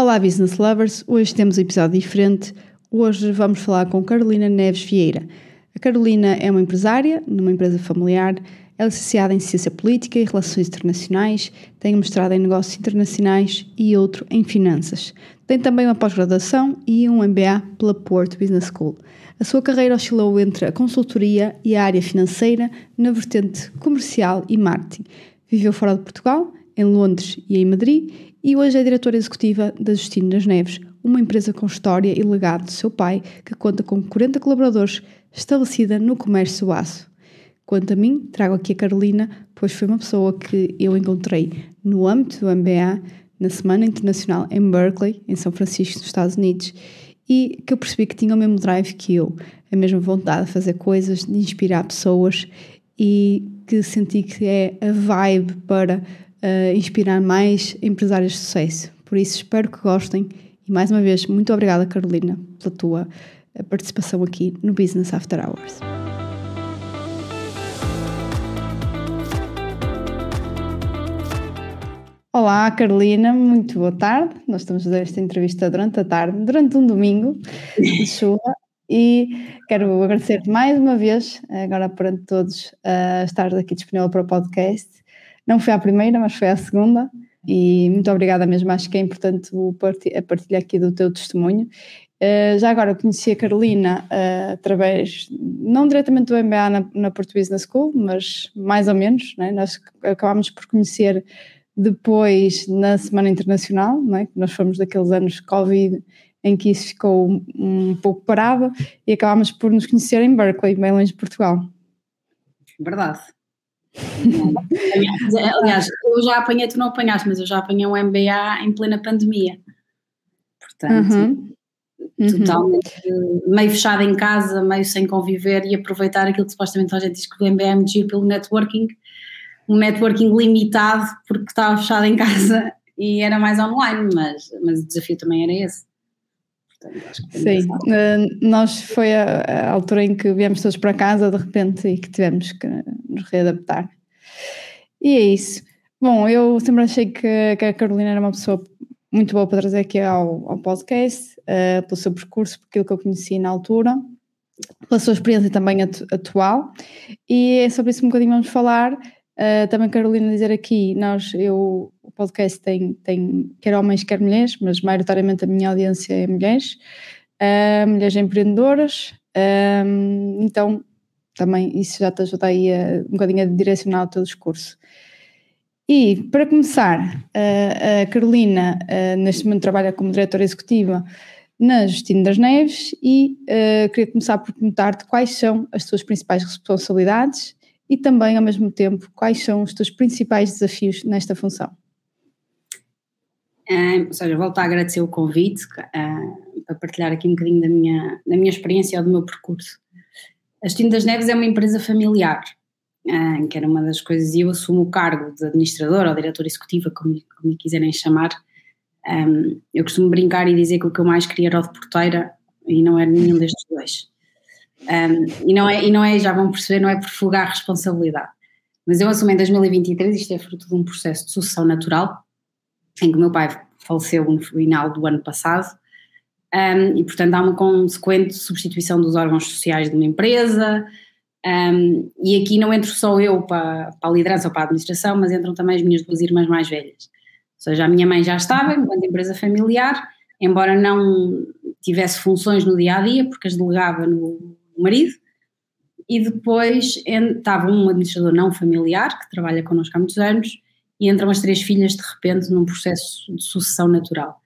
Olá, business lovers! Hoje temos um episódio diferente. Hoje vamos falar com Carolina Neves Vieira. A Carolina é uma empresária numa empresa familiar, é licenciada em Ciência Política e Relações Internacionais, tem um mestrado em Negócios Internacionais e outro em Finanças. Tem também uma pós-graduação e um MBA pela Porto Business School. A sua carreira oscilou entre a consultoria e a área financeira na vertente comercial e marketing. Viveu fora de Portugal, em Londres e em Madrid, e hoje é diretora executiva da Justino das Neves, uma empresa com história e legado do seu pai, que conta com 40 colaboradores, estabelecida no comércio do aço. Quanto a mim, trago aqui a Carolina, pois foi uma pessoa que eu encontrei no âmbito do MBA, na Semana Internacional em Berkeley, em São Francisco, nos Estados Unidos, e que eu percebi que tinha o mesmo drive que eu, a mesma vontade de fazer coisas, de inspirar pessoas e que senti que é a vibe para uh, inspirar mais empresários de sucesso. Por isso, espero que gostem e mais uma vez, muito obrigada, Carolina, pela tua eh, participação aqui no Business After Hours. Olá, Carolina, muito boa tarde. Nós estamos a fazer esta entrevista durante a tarde, durante um domingo de chuva, e quero agradecer-te mais uma vez, agora perante todos, uh, estar aqui disponível para o podcast. Não foi a primeira, mas foi a segunda, e muito obrigada mesmo. Acho que é importante a partilha aqui do teu testemunho. Uh, já agora conheci a Carolina uh, através, não diretamente do MBA na, na Business School, mas mais ou menos, né? nós acabámos por conhecer depois, na Semana Internacional, não é? nós fomos daqueles anos Covid em que isso ficou um pouco parado e acabámos por nos conhecer em Berkeley, bem longe de Portugal. Verdade. Aliás, eu já apanhei, tu não apanhaste, mas eu já apanhei um MBA em plena pandemia. Portanto, uhum. totalmente uhum. meio fechada em casa, meio sem conviver e aproveitar aquilo que supostamente a gente diz que o MBA é muito pelo networking um networking limitado porque estava fechado em casa e era mais online, mas, mas o desafio também era esse. Sim, uh, nós foi a, a, altura em que viemos todos para casa de repente e que tivemos que nos readaptar. E é isso. Bom, eu sempre achei que, que a Carolina era uma pessoa muito boa para trazer aqui ao, ao podcast, uh, pelo seu percurso, por aquilo que eu conheci na altura, pela sua experiência também atu atual, e é sobre isso um bocadinho vamos falar. Uh, também, Carolina, dizer aqui, nós, eu, o podcast tem, tem quer homens, quer mulheres, mas maioritariamente a minha audiência é mulheres, uh, mulheres empreendedoras, uh, então também isso já te ajuda aí a, um bocadinho a direcionar o teu discurso. E, para começar, a Carolina neste momento trabalha como diretora executiva na Justino das Neves e queria começar por perguntar-te quais são as tuas principais responsabilidades e também, ao mesmo tempo, quais são os teus principais desafios nesta função? Uh, ou seja, volto a agradecer o convite uh, para partilhar aqui um bocadinho da minha, da minha experiência ou do meu percurso. A Destino das Neves é uma empresa familiar, uh, que era uma das coisas, e eu assumo o cargo de administradora ou diretora executiva, como, como quiserem chamar. Um, eu costumo brincar e dizer que o que eu mais queria era o de porteira e não era nenhum destes dois. Um, e, não é, e não é, já vão perceber, não é por fugar responsabilidade. Mas eu assumo em 2023, isto é fruto de um processo de sucessão natural, em que o meu pai faleceu no final do ano passado, um, e portanto há uma consequente substituição dos órgãos sociais de uma empresa, um, e aqui não entro só eu para, para a liderança ou para a administração, mas entram também as minhas duas irmãs mais velhas. Ou seja, a minha mãe já estava enquanto empresa familiar, embora não tivesse funções no dia a dia, porque as delegava no, marido, e depois estava um administrador não familiar, que trabalha connosco há muitos anos, e entram as três filhas de repente num processo de sucessão natural.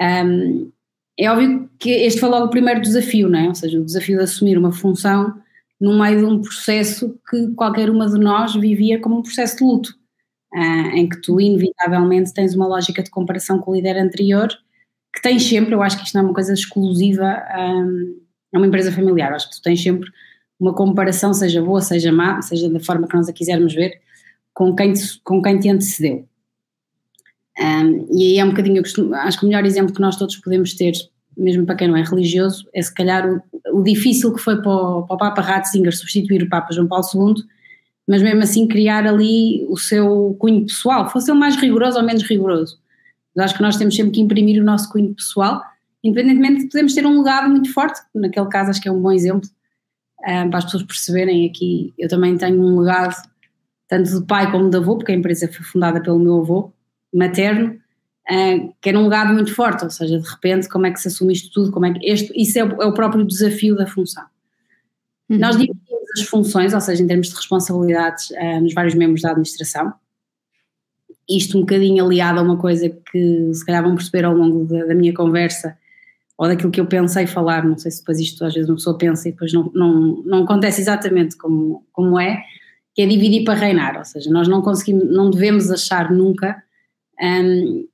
Um, é óbvio que este foi logo o primeiro desafio, não é? Ou seja, o desafio de assumir uma função no meio de um processo que qualquer uma de nós vivia como um processo de luto, uh, em que tu inevitavelmente tens uma lógica de comparação com o líder anterior, que tens sempre, eu acho que isto não é uma coisa exclusiva um, é uma empresa familiar. Acho que tu tens sempre uma comparação, seja boa, seja má, seja da forma que nós a quisermos ver, com quem te, com quem te antecedeu. Um, e aí é um bocadinho, eu costumo, acho que o melhor exemplo que nós todos podemos ter, mesmo para quem não é religioso, é se calhar o, o difícil que foi para o, para o Papa Ratzinger substituir o Papa João Paulo II, mas mesmo assim criar ali o seu cunho pessoal, fosse ele mais rigoroso ou menos rigoroso. Mas acho que nós temos sempre que imprimir o nosso cunho pessoal, independentemente de podemos ter um legado muito forte, naquele caso acho que é um bom exemplo, um, para as pessoas perceberem aqui, eu também tenho um legado tanto de pai como de avô, porque a empresa foi fundada pelo meu avô materno, uh, que era um legado muito forte, ou seja, de repente como é que se assume isto tudo, como é que este, isso é o, é o próprio desafio da função. Uhum. Nós dividimos as funções, ou seja, em termos de responsabilidades uh, nos vários membros da administração, isto um bocadinho aliado a uma coisa que se calhar vão perceber ao longo da, da, minha conversa ou daquilo que eu pensei falar, não sei se depois isto às vezes uma pessoa pensa e depois não, não, não acontece exatamente como, como é, que é dividir para reinar, ou seja, nós não conseguimos, não devemos achar nunca um,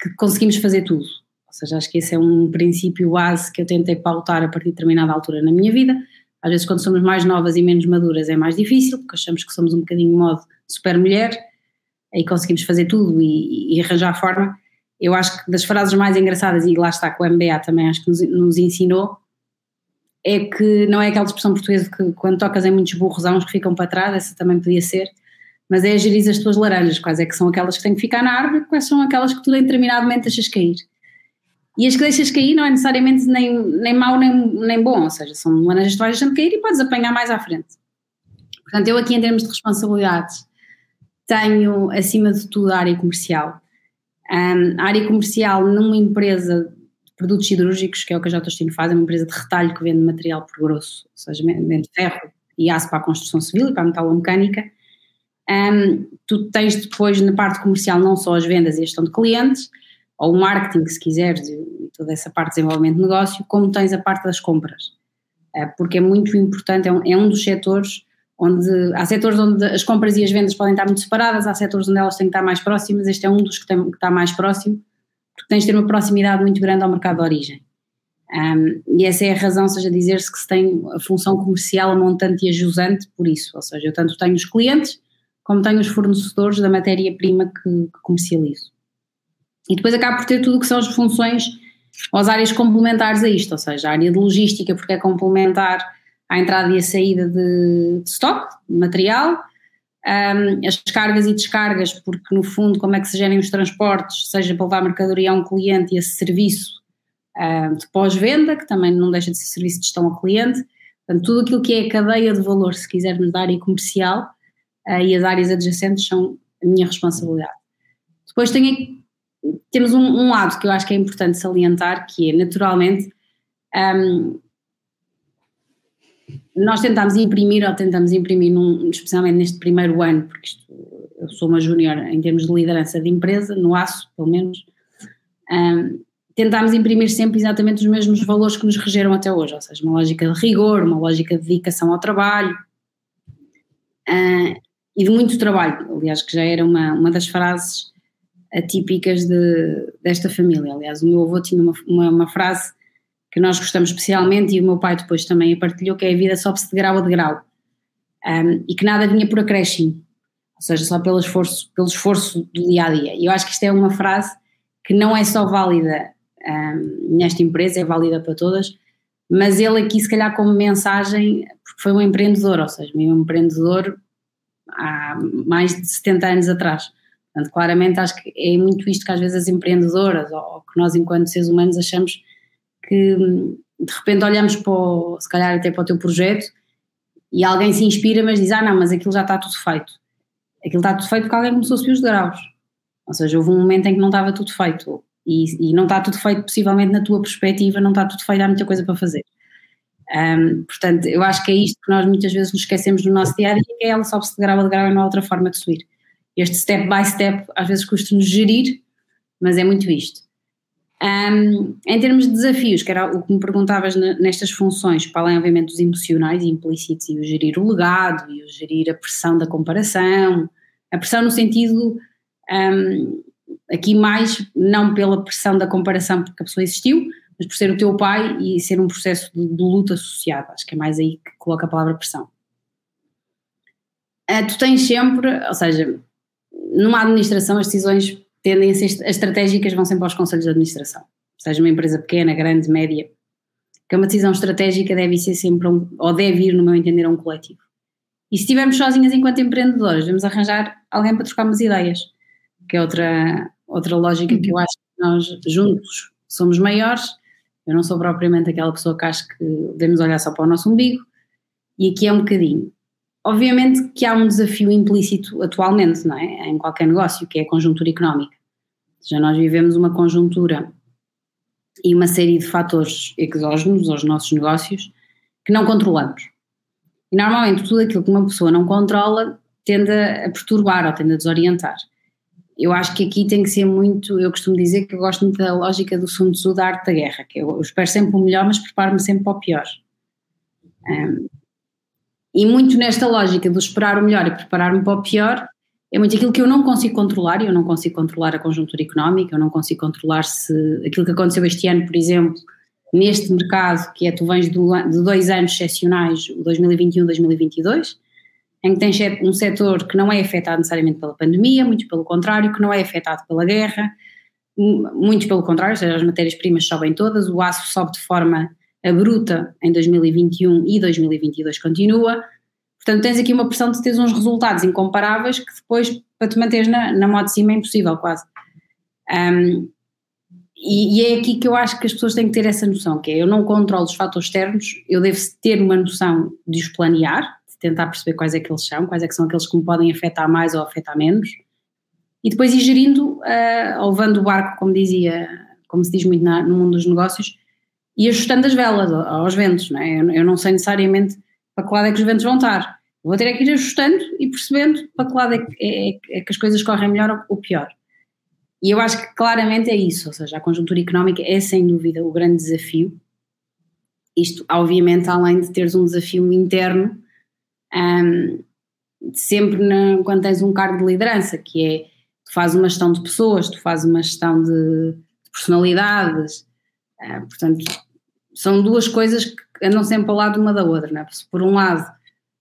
que conseguimos fazer tudo, ou seja, acho que esse é um princípio base que eu tentei pautar a partir de determinada altura na minha vida, às vezes quando somos mais novas e menos maduras é mais difícil, porque achamos que somos um bocadinho modo super mulher, aí conseguimos fazer tudo e, e, arranjar forma. Eu acho que das frases mais engraçadas, e lá está com o MBA também acho que nos, nos ensinou, é que não é aquela expressão portuguesa que quando tocas em muitos burros há uns que ficam para trás, essa também podia ser, mas é gerir as tuas laranjas, quais é que são aquelas que têm que ficar na árvore, quais são aquelas que tu momento deixas cair. E as que deixas cair não é necessariamente nem, nem mau nem, nem bom, ou seja, são laranjas que vais deixando cair e podes apanhar mais à frente. Portanto, eu aqui em termos de responsabilidades tenho, acima de tudo, a área comercial. A área comercial numa empresa de produtos cirúrgicos, que é o que a J. Justino faz, é uma empresa de retalho que vende material por grosso, ou seja, vende ferro e aço para a construção civil e para a metalomecânica. Um, tu tens depois na parte comercial não só as vendas e a gestão de clientes, ou o marketing, se quiseres, e toda essa parte de desenvolvimento de negócio, como tens a parte das compras. Uh, porque é muito importante, é um, é um dos setores onde há setores onde as compras e as vendas podem estar muito separadas, há setores onde elas têm que estar mais próximas, este é um dos que, tem, que está mais próximo, porque tens de ter uma proximidade muito grande ao mercado de origem. Um, e essa é a razão, seja dizer-se que se tem a função comercial a montante e a jusante por isso, ou seja, eu tanto tenho os clientes como tenho os fornecedores da matéria-prima que, que comercializo. E depois acaba por ter tudo o que são as funções ou as áreas complementares a isto, ou seja, a área de logística porque é complementar à entrada e à saída de, de stock, de material, um, as cargas e descargas, porque no fundo como é que se gerem os transportes, seja para levar mercadoria a um cliente e esse serviço um, de pós-venda, que também não deixa de ser serviço de gestão ao cliente, portanto tudo aquilo que é a cadeia de valor, se quisermos da área comercial uh, e as áreas adjacentes são a minha responsabilidade. Depois tem, temos um, um, lado que eu acho que é importante salientar, que é naturalmente um, nós tentámos imprimir, ou tentamos imprimir, num, especialmente neste primeiro ano, porque isto, eu sou uma júnior em termos de liderança de empresa, no aço, pelo menos, um, tentámos imprimir sempre exatamente os mesmos valores que nos regeram até hoje, ou seja, uma lógica de rigor, uma lógica de dedicação ao trabalho uh, e de muito trabalho, aliás, que já era uma, uma das frases atípicas de, desta família. Aliás, o meu avô tinha uma, uma, uma frase que nós gostamos especialmente e o meu pai depois também a partilhou, que é a vida sobe-se de grau a degrau um, e que nada vinha por acréscimo, ou seja, só pelo esforço, pelo esforço do dia a dia. E eu acho que isto é uma frase que não é só válida um, nesta empresa, é válida para todas, mas ele aqui se calhar como mensagem, porque foi um empreendedor, ou seja, um empreendedor há mais de 70 anos atrás. Portanto, claramente acho que é muito isto que às vezes as empreendedoras, ou que nós enquanto seres humanos achamos que de repente olhamos para o, se calhar até para o teu projeto e alguém se inspira, mas diz: Ah, não, mas aquilo já está tudo feito. Aquilo está tudo feito porque alguém começou a subir os graus. Ou seja, houve um momento em que não estava tudo feito. E, e não está tudo feito, possivelmente na tua perspectiva, não está tudo feito, há muita coisa para fazer. Um, portanto, eu acho que é isto que nós muitas vezes nos esquecemos no nosso dia a dia, que é ela sobe-se de grau a grau e não há outra forma de subir. Este step by step às vezes custa-nos gerir, mas é muito isto. Um, em termos de desafios, que era o que me perguntavas nestas funções, para além, obviamente, dos emocionais e implícitos, e o gerir o legado, e o gerir a pressão da comparação, a pressão no sentido, um, aqui mais, não pela pressão da comparação porque a pessoa existiu, mas por ser o teu pai e ser um processo de, de luta associado, acho que é mais aí que coloca a palavra pressão. Uh, tu tens sempre, ou seja, numa administração as decisões ser estratégicas vão sempre aos conselhos de administração, seja uma empresa pequena, grande, média, que uma decisão estratégica deve ser sempre, um, ou deve ir, no meu entender, a um coletivo. E se estivermos sozinhas enquanto empreendedores, devemos arranjar alguém para trocar umas ideias, que é outra, outra lógica que eu acho nós juntos somos maiores. Eu não sou propriamente aquela pessoa que acho que devemos olhar só para o nosso umbigo, e aqui é um bocadinho. Obviamente que há um desafio implícito atualmente, não é? Em qualquer negócio, que é a conjuntura económica. Já nós vivemos uma conjuntura e uma série de fatores exógenos aos nossos negócios que não controlamos. E normalmente tudo aquilo que uma pessoa não controla tende a perturbar ou tende a desorientar. Eu acho que aqui tem que ser muito, eu costumo dizer que eu gosto muito da lógica do Sun Tzu da arte da guerra, que eu, espero sempre o melhor, mas preparo-me sempre para o pior. Um, e muito nesta lógica do esperar o melhor e preparar-me para o pior, é muito aquilo que eu não consigo controlar, eu não consigo controlar a conjuntura económica, eu não consigo controlar se aquilo que aconteceu este ano, por exemplo, neste mercado, que é tu vens de dois anos excepcionais, 2021 2022, em que tens um setor que não é afetado necessariamente pela pandemia, muito pelo contrário, que não é afetado pela guerra, muito pelo contrário, ou seja, as matérias-primas sobem todas, o aço sobe de forma bruta em 2021 e 2022 continua, Portanto, tens aqui uma pressão de teres uns resultados incomparáveis que depois, para te manteres na, na moto de cima, é impossível quase. Um, e, e, é aqui que eu acho que as pessoas têm que ter essa noção, que é eu não controlo os fatores externos, eu devo ter uma noção de os planear, de tentar perceber quais é que eles são, quais é que são aqueles que me podem afetar mais ou afetar menos, e depois ir gerindo, uh, levando o barco, como dizia, como se diz muito na, no mundo dos negócios, e ajustando as velas aos ventos, não é? eu, não sei necessariamente para que lado é que os ventos vão estar. Vou ter que ir ajustando e percebendo para que lado é que, é, é que as coisas correm melhor ou pior. E eu acho que claramente é isso, ou seja, a conjuntura económica é sem dúvida o grande desafio. Isto, obviamente, além de teres um desafio interno, um, sempre na, quando tens um cargo de liderança, que é tu fazes uma gestão de pessoas, tu fazes uma gestão de, de personalidades, portanto, são duas coisas que andam sempre ao lado uma da outra, é? Por um lado,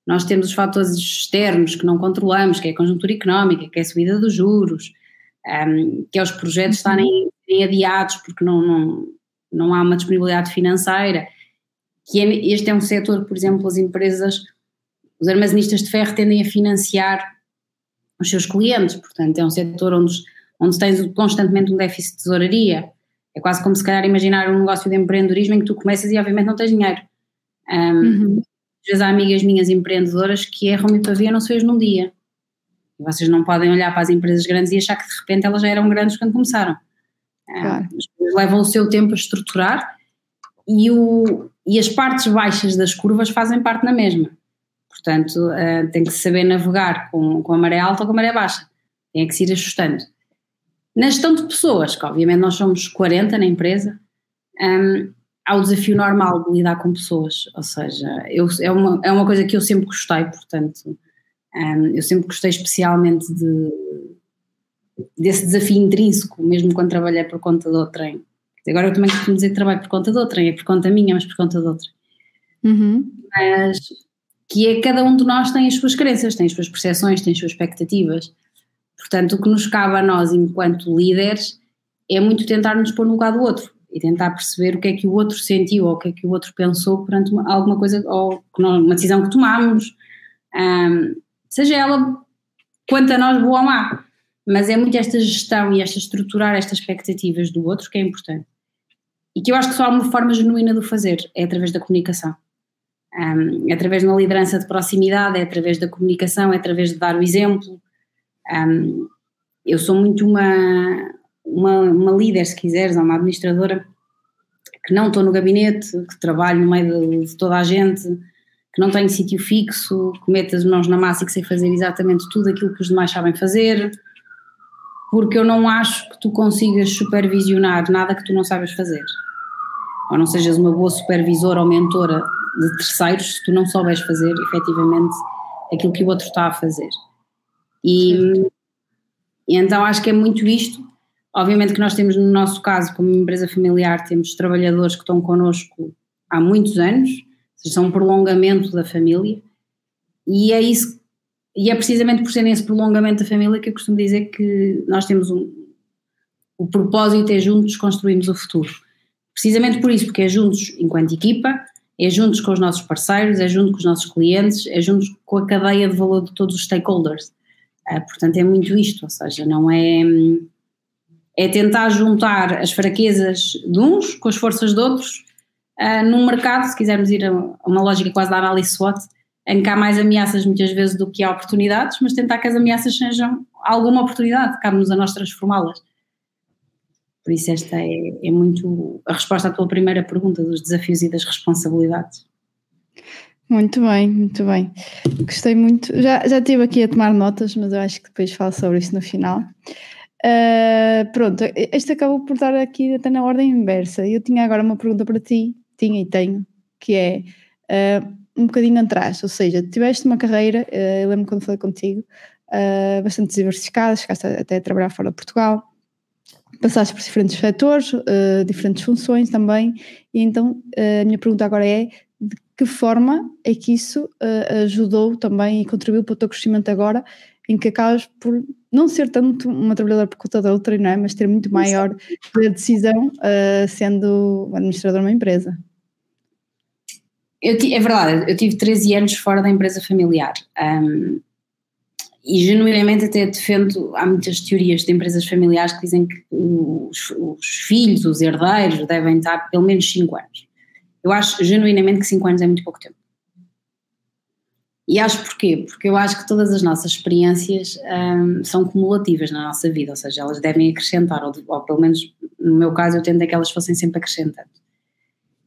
nós temos os fatores externos que não controlamos, que é a conjuntura económica, que é a subida dos juros, um, que é os projetos uhum. estarem, adiados porque não, não, não há uma disponibilidade financeira, que é, este é um setor, por exemplo, as empresas, os armazenistas de ferro tendem a financiar os seus clientes, portanto é um setor onde, onde tens constantemente um déficit de tesouraria, é quase como se calhar imaginar um negócio de empreendedorismo em que tu começas e obviamente não tens dinheiro. Um, uhum. Às vezes há amigas minhas empreendedoras que erram e pavia não se fez num dia. E vocês não podem olhar para as empresas grandes e achar que de repente elas já eram grandes quando começaram. Claro. Um, levam o seu tempo a estruturar e, o, e as partes baixas das curvas fazem parte na mesma. Portanto, uh, tem que saber navegar com, com a maré alta ou com a maré baixa. Tem que se ir ajustando. Na gestão de pessoas, que obviamente nós somos 40 na empresa, um, há o desafio normal de lidar com pessoas, ou seja, eu, é, uma, é uma coisa que eu sempre gostei, portanto, um, eu sempre gostei especialmente de, desse desafio intrínseco, mesmo quando trabalhei por conta de outrem. Agora eu também costumo dizer que trabalho por conta de outrem, é por conta minha, mas por conta de outrem. Uhum. Mas que é cada um de nós tem as suas crenças, tem as suas percepções, tem as suas expectativas. Portanto, o que nos cabe a nós, enquanto líderes, é muito tentar nos pôr no lugar do outro e tentar perceber o que é que o outro sentiu ou o que é que o outro pensou perante uma, alguma coisa, ou uma decisão que tomamos, um, seja ela quanto a nós boa ou má. Mas é muito esta gestão e esta estruturar estas expectativas do outro que é importante. E que eu acho que só há uma forma genuína de o fazer, é através da comunicação. É através de uma liderança de proximidade, é através da comunicação, é através de dar o exemplo, um, eu sou muito uma, uma, uma líder, se quiseres, ou uma administradora, que não estou no gabinete, que trabalho no meio de, toda a gente, que não tenho sítio fixo, que meto as mãos na massa e que sei fazer exatamente tudo aquilo que os demais sabem fazer, porque eu não acho que tu consigas supervisionar nada que tu não sabes fazer. Ou não sejas uma boa supervisora ou mentora de terceiros se tu não souberes fazer efetivamente aquilo que o outro está a fazer. E, e, então acho que é muito isto. Obviamente que nós temos, no nosso caso, como empresa familiar, temos trabalhadores que estão connosco há muitos anos, são um prolongamento da família, e é isso, e é precisamente por serem esse prolongamento da família que eu costumo dizer que nós temos um, o propósito é juntos construirmos o futuro. Precisamente por isso, porque é juntos enquanto equipa, é juntos com os nossos parceiros, é junto com os nossos clientes, é juntos com a cadeia de valor de todos os stakeholders. Uh, portanto, é muito isto, ou seja, não é. É tentar juntar as fraquezas de uns com as forças de outros uh, num mercado, se quisermos ir a uma lógica quase da análise SWOT, em que há mais ameaças muitas vezes do que há oportunidades, mas tentar que as ameaças sejam alguma oportunidade, cabe-nos a nós transformá-las. Por isso esta é, é muito a resposta à tua primeira pergunta dos desafios e das responsabilidades. Muito bem, muito bem. Gostei muito. Já, já estive aqui a tomar notas, mas eu acho que depois falo sobre isso no final. Uh, pronto, este acabou por estar aqui até na ordem inversa. Eu tinha agora uma pergunta para ti, tinha e tenho, que é uh, um bocadinho atrás, ou seja, tiveste uma carreira, uh, eu lembro quando falei contigo, bastante diversificada, chegaste até a trabalhar fora de Portugal, passaste por diferentes setores, diferentes funções também, e então a minha pergunta agora é que forma é que isso uh, ajudou também e contribuiu para o teu crescimento agora, em que acabas por não ser tanto uma trabalhadora por conta da outra, não é? mas ter muito maior decisão uh, sendo administradora de uma empresa. Eu, é verdade, eu tive 13 anos fora da empresa familiar um, e genuinamente até defendo, há muitas teorias de empresas familiares que dizem que os, os filhos, os herdeiros devem estar pelo menos 5 anos. Eu acho genuinamente que 5 anos é muito pouco tempo. E acho porquê? Porque eu acho que todas as nossas experiências um, são cumulativas na nossa vida, ou seja, elas devem acrescentar, ou, ou, pelo menos no meu caso eu tento é que elas fossem sempre acrescentando.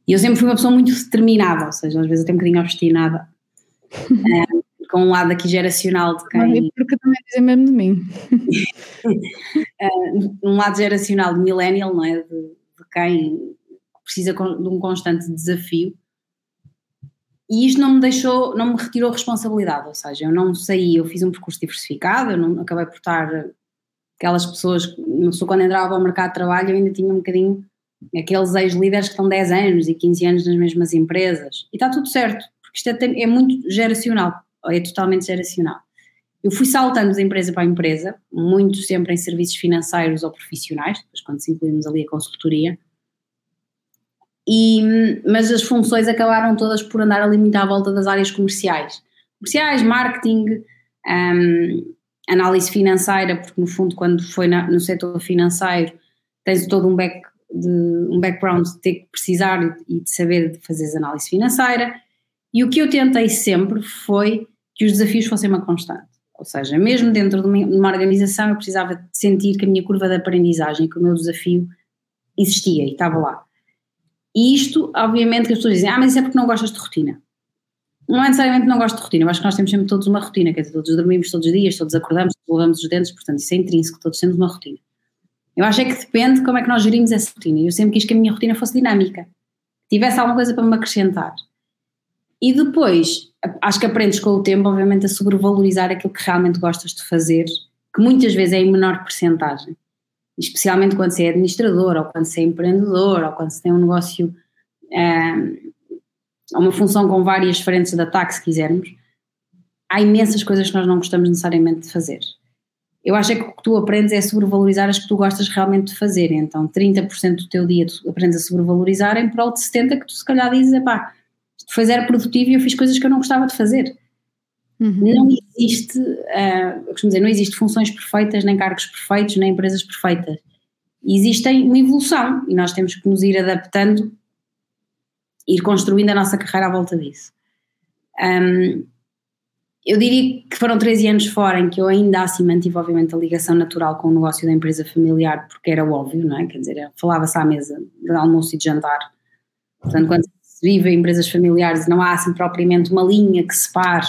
E eu sempre fui uma pessoa muito determinada, ou seja, às vezes até um bocadinho obstinada, um, com um lado aqui geracional de quem. Porque também dizem mesmo de mim. um lado geracional de millennial, não é? De, de quem precisa de um constante desafio. E isto não me deixou, não me retirou responsabilidade, ou seja, eu não saí, eu fiz um percurso diversificado, eu não acabei por estar aquelas pessoas, não sou quando entrava ao mercado de trabalho, eu ainda tinha um bocadinho aqueles ex-líderes que estão 10 anos e 15 anos nas mesmas empresas, e está tudo certo, porque isto é, é muito geracional, é totalmente geracional. Eu fui saltando de empresa para empresa, muito sempre em serviços financeiros ou profissionais, depois quando se incluímos ali a consultoria, e, mas as funções acabaram todas por andar ali muito à volta das áreas comerciais. Comerciais, marketing, um, análise financeira, porque no fundo quando foi na, no setor financeiro tens todo um, back, de, um background de ter que precisar e de saber de fazer análise financeira e o que eu tentei sempre foi que os desafios fossem uma constante. Ou seja, mesmo dentro de uma, de uma organização eu precisava sentir que a minha curva de aprendizagem, que o meu desafio existia e estava lá. E isto, obviamente, que as pessoas dizem, ah, mas isso é porque não gostas de rotina. Não é necessariamente não gosto de rotina, eu acho que nós temos sempre todos uma rotina, quer dizer, todos dormimos todos os dias, todos acordamos, todos lavamos os dentes, portanto isso é intrínseco, todos temos uma rotina. Eu acho é que depende de como é que nós gerimos essa rotina. Eu sempre quis que a minha rotina fosse dinâmica, tivesse alguma coisa para me acrescentar. E depois, acho que aprendes com o tempo, obviamente, a sobrevalorizar aquilo que realmente gostas de fazer, que muitas vezes é em menor porcentagem especialmente quando se é administrador, ou quando se é empreendedor, ou quando se tem um negócio, um, uma função com várias frentes de ataque, se quisermos, há imensas coisas que nós não gostamos necessariamente de fazer. Eu acho é que o que tu aprendes é sobrevalorizar as que tu gostas realmente de fazer. Então, 30% do teu dia tu aprendes a sobrevalorizar em prol de 70% que tu se calhar dizes, pá, isto foi zero produtivo e eu fiz coisas que eu não gostava de fazer. Uhum. Não existe, uh, costumo dizer, não existe funções perfeitas, nem cargos perfeitos, nem empresas perfeitas. Existem uma evolução e nós temos que nos ir adaptando, ir construindo a nossa carreira à volta disso. Um, eu diria que foram 13 anos fora em que eu ainda assim mantive, obviamente, a ligação natural com o negócio da empresa familiar, porque era óbvio, não é? Quer dizer, falava-se à mesa de almoço e de jantar. Portanto, quando se vive em empresas familiares, não há assim propriamente uma linha que separe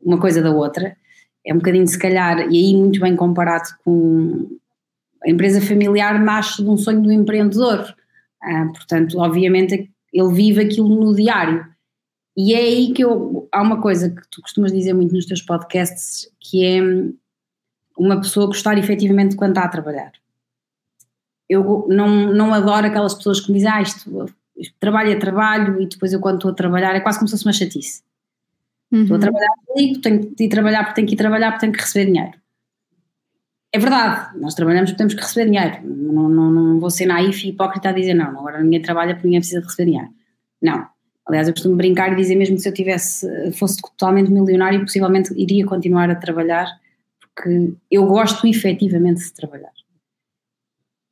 uma coisa da outra. É um bocadinho, se calhar, e aí muito bem comparado com a empresa familiar, nasce de um sonho do empreendedor. Ah, portanto, obviamente, ele vive aquilo no diário. E é aí que eu. Há uma coisa que tu costumas dizer muito nos teus podcasts, que é uma pessoa gostar efetivamente de quando está a trabalhar. Eu não, não adoro aquelas pessoas que me dizem, ah, isto, trabalho é trabalho, e depois eu quando estou a trabalhar é quase como se fosse uma chatice. Uhum. Estou a trabalhar comigo, tenho que ir trabalhar porque tenho que ir trabalhar porque tenho que receber dinheiro. É verdade, nós trabalhamos porque temos que receber dinheiro. Não, não, não vou ser naif e hipócrita a dizer não, agora ninguém trabalha porque ninguém precisa receber dinheiro. Não. Aliás, eu costumo brincar e dizer mesmo que se eu tivesse, fosse totalmente milionário, possivelmente iria continuar a trabalhar porque eu gosto efetivamente de trabalhar.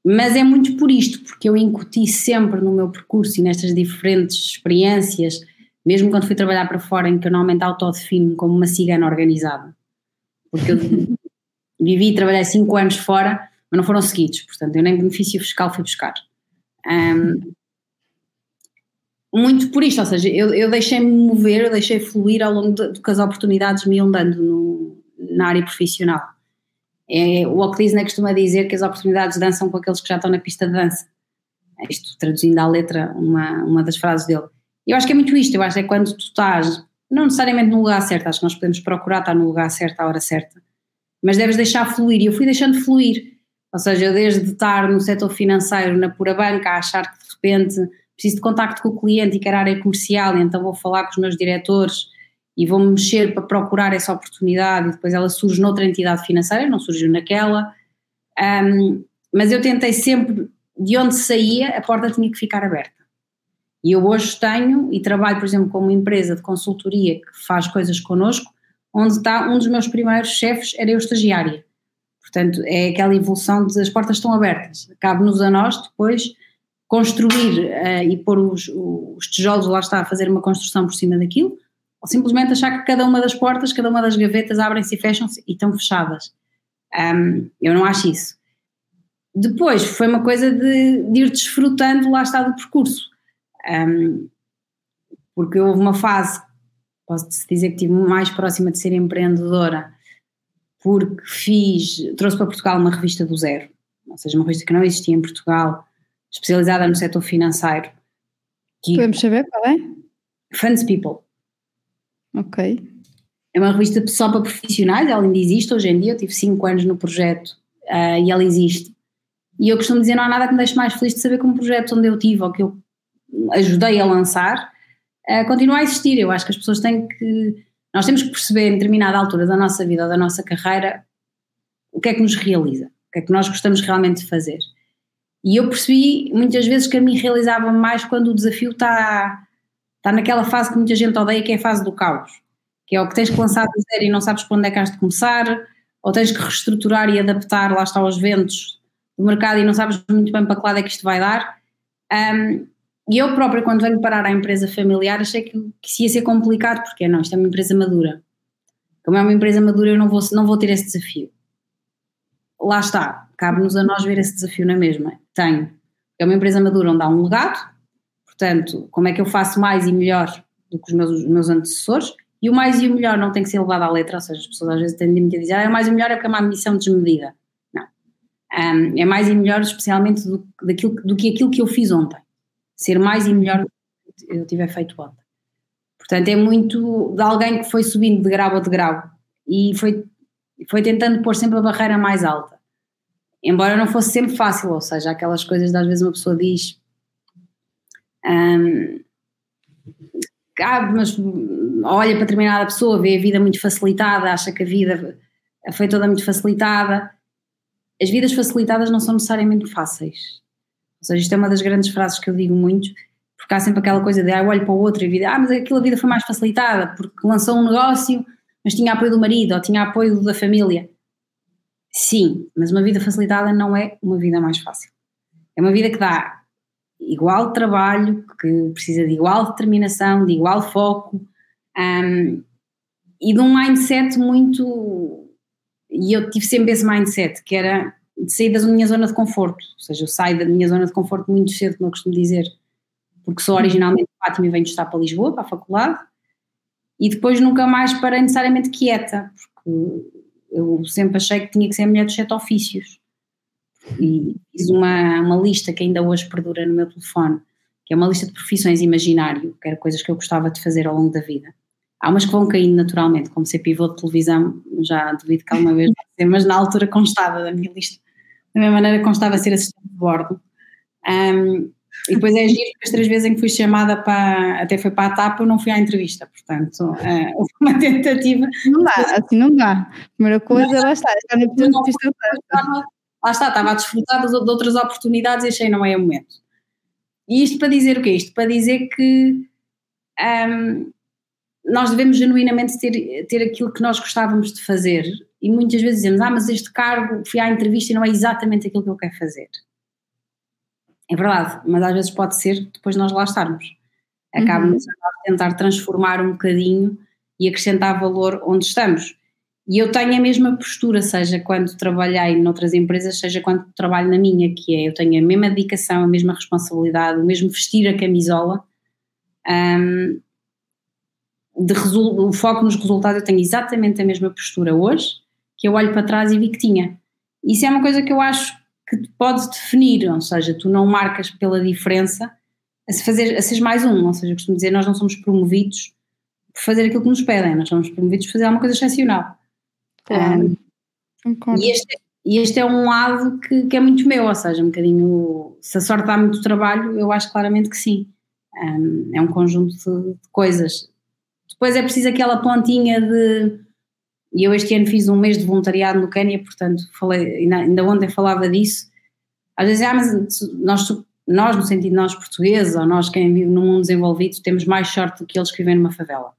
mas é muito por isto, porque eu incuti sempre no meu percurso e nestas diferentes experiências, mesmo quando fui trabalhar para fora, em que eu normalmente autodefino como uma cigana organizada. Porque eu vivi e trabalhei cinco anos fora, mas não foram seguidos, portanto eu nem benefício fiscal fui buscar. Um, muito por isto, ou seja, eu, eu deixei-me mover, eu deixei fluir ao longo do que as oportunidades me iam dando no, na área profissional. É, o Walt Disney costuma dizer que as oportunidades dançam com aqueles que já estão na pista de dança. É isto traduzindo à letra uma, uma das frases dele. Eu acho que é muito isto, eu acho que é quando tu estás, não necessariamente no lugar certo, acho que nós podemos procurar estar no lugar certo à hora certa, mas deves deixar fluir, e eu fui deixando fluir, ou seja, desde estar no setor financeiro, na pura banca, a achar que de repente preciso de contacto com o cliente e quero área comercial, então vou falar com os meus diretores e vou mexer para procurar essa oportunidade e depois ela surge noutra entidade financeira, não surgiu naquela. Um, mas eu tentei sempre, de onde saía, a porta tinha que ficar aberta. E eu hoje tenho e trabalho, por exemplo, com uma empresa de consultoria que faz coisas connosco, onde está um dos meus primeiros chefes, era eu estagiária. Portanto, é aquela evolução de as portas estão abertas. Cabe-nos a nós depois construir uh, e pôr os, os tijolos, lá está, a fazer uma construção por cima daquilo, ou simplesmente achar que cada uma das portas, cada uma das gavetas abrem-se e fecham-se e estão fechadas. Um, eu não acho isso. Depois foi uma coisa de, de ir desfrutando, lá está, do percurso. Um, porque houve uma fase, posso dizer que estive mais próxima de ser empreendedora, porque fiz, trouxe para Portugal uma revista do zero, ou seja, uma revista que não existia em Portugal, especializada no setor financeiro. Podemos saber qual é? Funds People. Ok. É uma revista só para profissionais, ela ainda existe hoje em dia, eu tive 5 anos no projeto uh, e ela existe. E eu costumo dizer, não há nada que me deixe mais feliz de saber que um projeto onde eu tive ou que eu ajudei a lançar uh, continua a existir. Eu acho que as pessoas têm que. Nós temos que perceber em determinada altura da nossa vida ou da nossa carreira o que é que nos realiza, o que é que nós gostamos realmente de fazer. E eu percebi muitas vezes que a mim realizava mais quando o desafio está, está naquela fase que muita gente odeia, que é a fase do caos, que é o que tens que lançar do zero e não sabes para onde é que has de começar, ou tens que reestruturar e adaptar, lá está, aos ventos do mercado e não sabes muito bem para que lado é que isto vai dar. Um, e eu própria, quando venho parar à empresa familiar, achei que, que ia ser complicado, porque não, isto é uma empresa madura. Como é uma empresa madura, eu não vou, não vou ter esse desafio. Lá está, cabe-nos a nós ver esse desafio na mesma. Tenho. É uma empresa madura onde há um legado, portanto, como é que eu faço mais e melhor do que os meus, os meus antecessores? E o mais e o melhor não tem que ser levado à letra, ou seja, as pessoas às vezes tendem a dizer, ah, o mais e o melhor é porque é uma ambição desmedida. Não. Um, é mais e melhor, especialmente do, daquilo, do que aquilo que eu fiz ontem. Ser mais e melhor do que eu tiver feito ontem. Portanto, é muito de alguém que foi subindo de grau a de grau e foi, foi tentando pôr sempre a barreira mais alta embora não fosse sempre fácil, ou seja, aquelas coisas de às vezes uma pessoa diz um, ah, mas olha para determinada pessoa, vê a vida muito facilitada, acha que a vida foi toda muito facilitada. As vidas facilitadas não são necessariamente fáceis. Ou seja, isto é uma das grandes frases que eu digo muito, porque há sempre aquela coisa de ah, olho para o outro e vida, ah, mas aquela vida foi mais facilitada porque lançou um negócio, mas tinha apoio do marido ou tinha apoio da família. Sim, mas uma vida facilitada não é uma vida mais fácil. É uma vida que dá igual trabalho, que precisa de igual determinação, de igual foco um, e de um mindset muito. E eu tive sempre esse mindset, que era de sair da minha zona de conforto. Ou seja, eu saio da minha zona de conforto muito cedo, como eu costumo dizer, porque sou originalmente de Fátima e venho estar para Lisboa, para a faculdade, e depois nunca mais parei necessariamente quieta, porque eu sempre achei que tinha que ser a mulher dos sete ofícios. E fiz uma, uma lista que ainda hoje perdura no meu telefone, que é uma lista de profissões imaginário, que era coisas que eu gostava de fazer ao longo da vida. Há umas que vão caindo naturalmente, como ser pivô de televisão, já duvido que alguma vez vai ser, mas na altura constava da minha lista. Da mesma maneira constava ser assistente de bordo. Um, e depois é giro, porque as três vezes em que fui chamada para, até foi para a TAP, eu não fui à entrevista, portanto, uh, houve uma tentativa. Não dá, assim não dá. Primeira coisa, não, lá está, está na não, pista Lá está, estava a desfrutar de outras oportunidades e achei não é o momento. E isto para dizer o quê? Isto para dizer que um, nós devemos genuinamente ter, ter aquilo que nós gostávamos de fazer e muitas vezes dizemos, ah, mas este cargo, fui à entrevista e não é exatamente aquilo que eu quero fazer. É verdade, mas às vezes pode ser depois nós lá estarmos. Acaba-nos uhum. a tentar transformar um bocadinho e acrescentar valor onde estamos. E eu tenho a mesma postura, seja quando trabalhei noutras empresas, seja quando trabalho na minha, que é eu tenho a mesma dedicação, a mesma responsabilidade, o mesmo vestir a camisola. Um, de o foco nos resultados, eu tenho exatamente a mesma postura hoje que eu olho para trás e vi que tinha. Isso é uma coisa que eu acho que te pode definir, ou seja, tu não marcas pela diferença a, fazer, a seres mais um, ou seja, eu costumo dizer, nós não somos promovidos por fazer aquilo que nos pedem, nós somos promovidos por fazer alguma coisa excepcional. Claro. Um, e, este, e este é um lado que, que, é muito meu, ou seja, um bocadinho, se a sorte dá muito trabalho, eu acho claramente que sim. Um, é um conjunto de, de coisas. Depois é preciso aquela pontinha de e eu este ano fiz um mês de voluntariado no Quênia, portanto, falei, ainda, ainda ontem falava disso. Às vezes, ah, mas nós, nós, no sentido de nós portugueses, ou nós quem vive num mundo desenvolvido, temos mais sorte do que eles que vivem numa favela.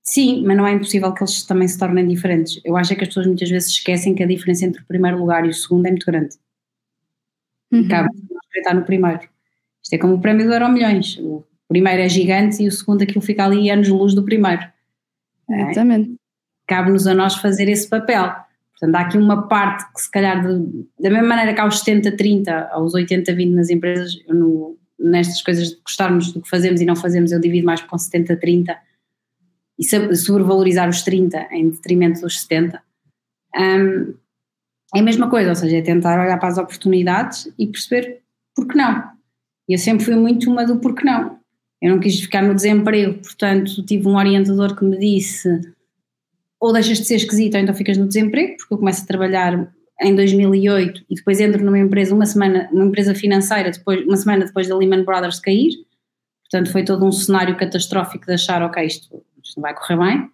Sim, mas não é impossível que eles também se tornem diferentes. Eu acho é que as pessoas muitas vezes esquecem que a diferença entre o primeiro lugar e o segundo é muito grande. Uhum. Cabe acreditar no primeiro. Isto é como o prémio do Euro Milhões. O primeiro é gigante e o segundo aquilo fica ali anos-luz do primeiro. Exatamente. Cabe-nos a nós fazer esse papel. Portanto, há aqui uma parte que, se calhar, de, da mesma maneira que os 70-30, aos 80-20 nas empresas, no, nestas coisas de gostarmos do que fazemos e não fazemos, eu divido mais com 70-30 e sobrevalorizar os 30 em detrimento dos 70. Um, é a mesma coisa, ou seja, é tentar olhar para as oportunidades e perceber por que não. E eu sempre fui muito uma do por que não. Eu não quis ficar no desemprego, portanto, tive um orientador que me disse ou deixas de ser esquisito ou então ficas no desemprego, porque eu começo a trabalhar em 2008 e depois entro numa empresa uma semana, uma empresa financeira, depois, uma semana depois da Lehman Brothers cair, portanto foi todo um cenário catastrófico de achar, ok, isto, isto não vai correr bem,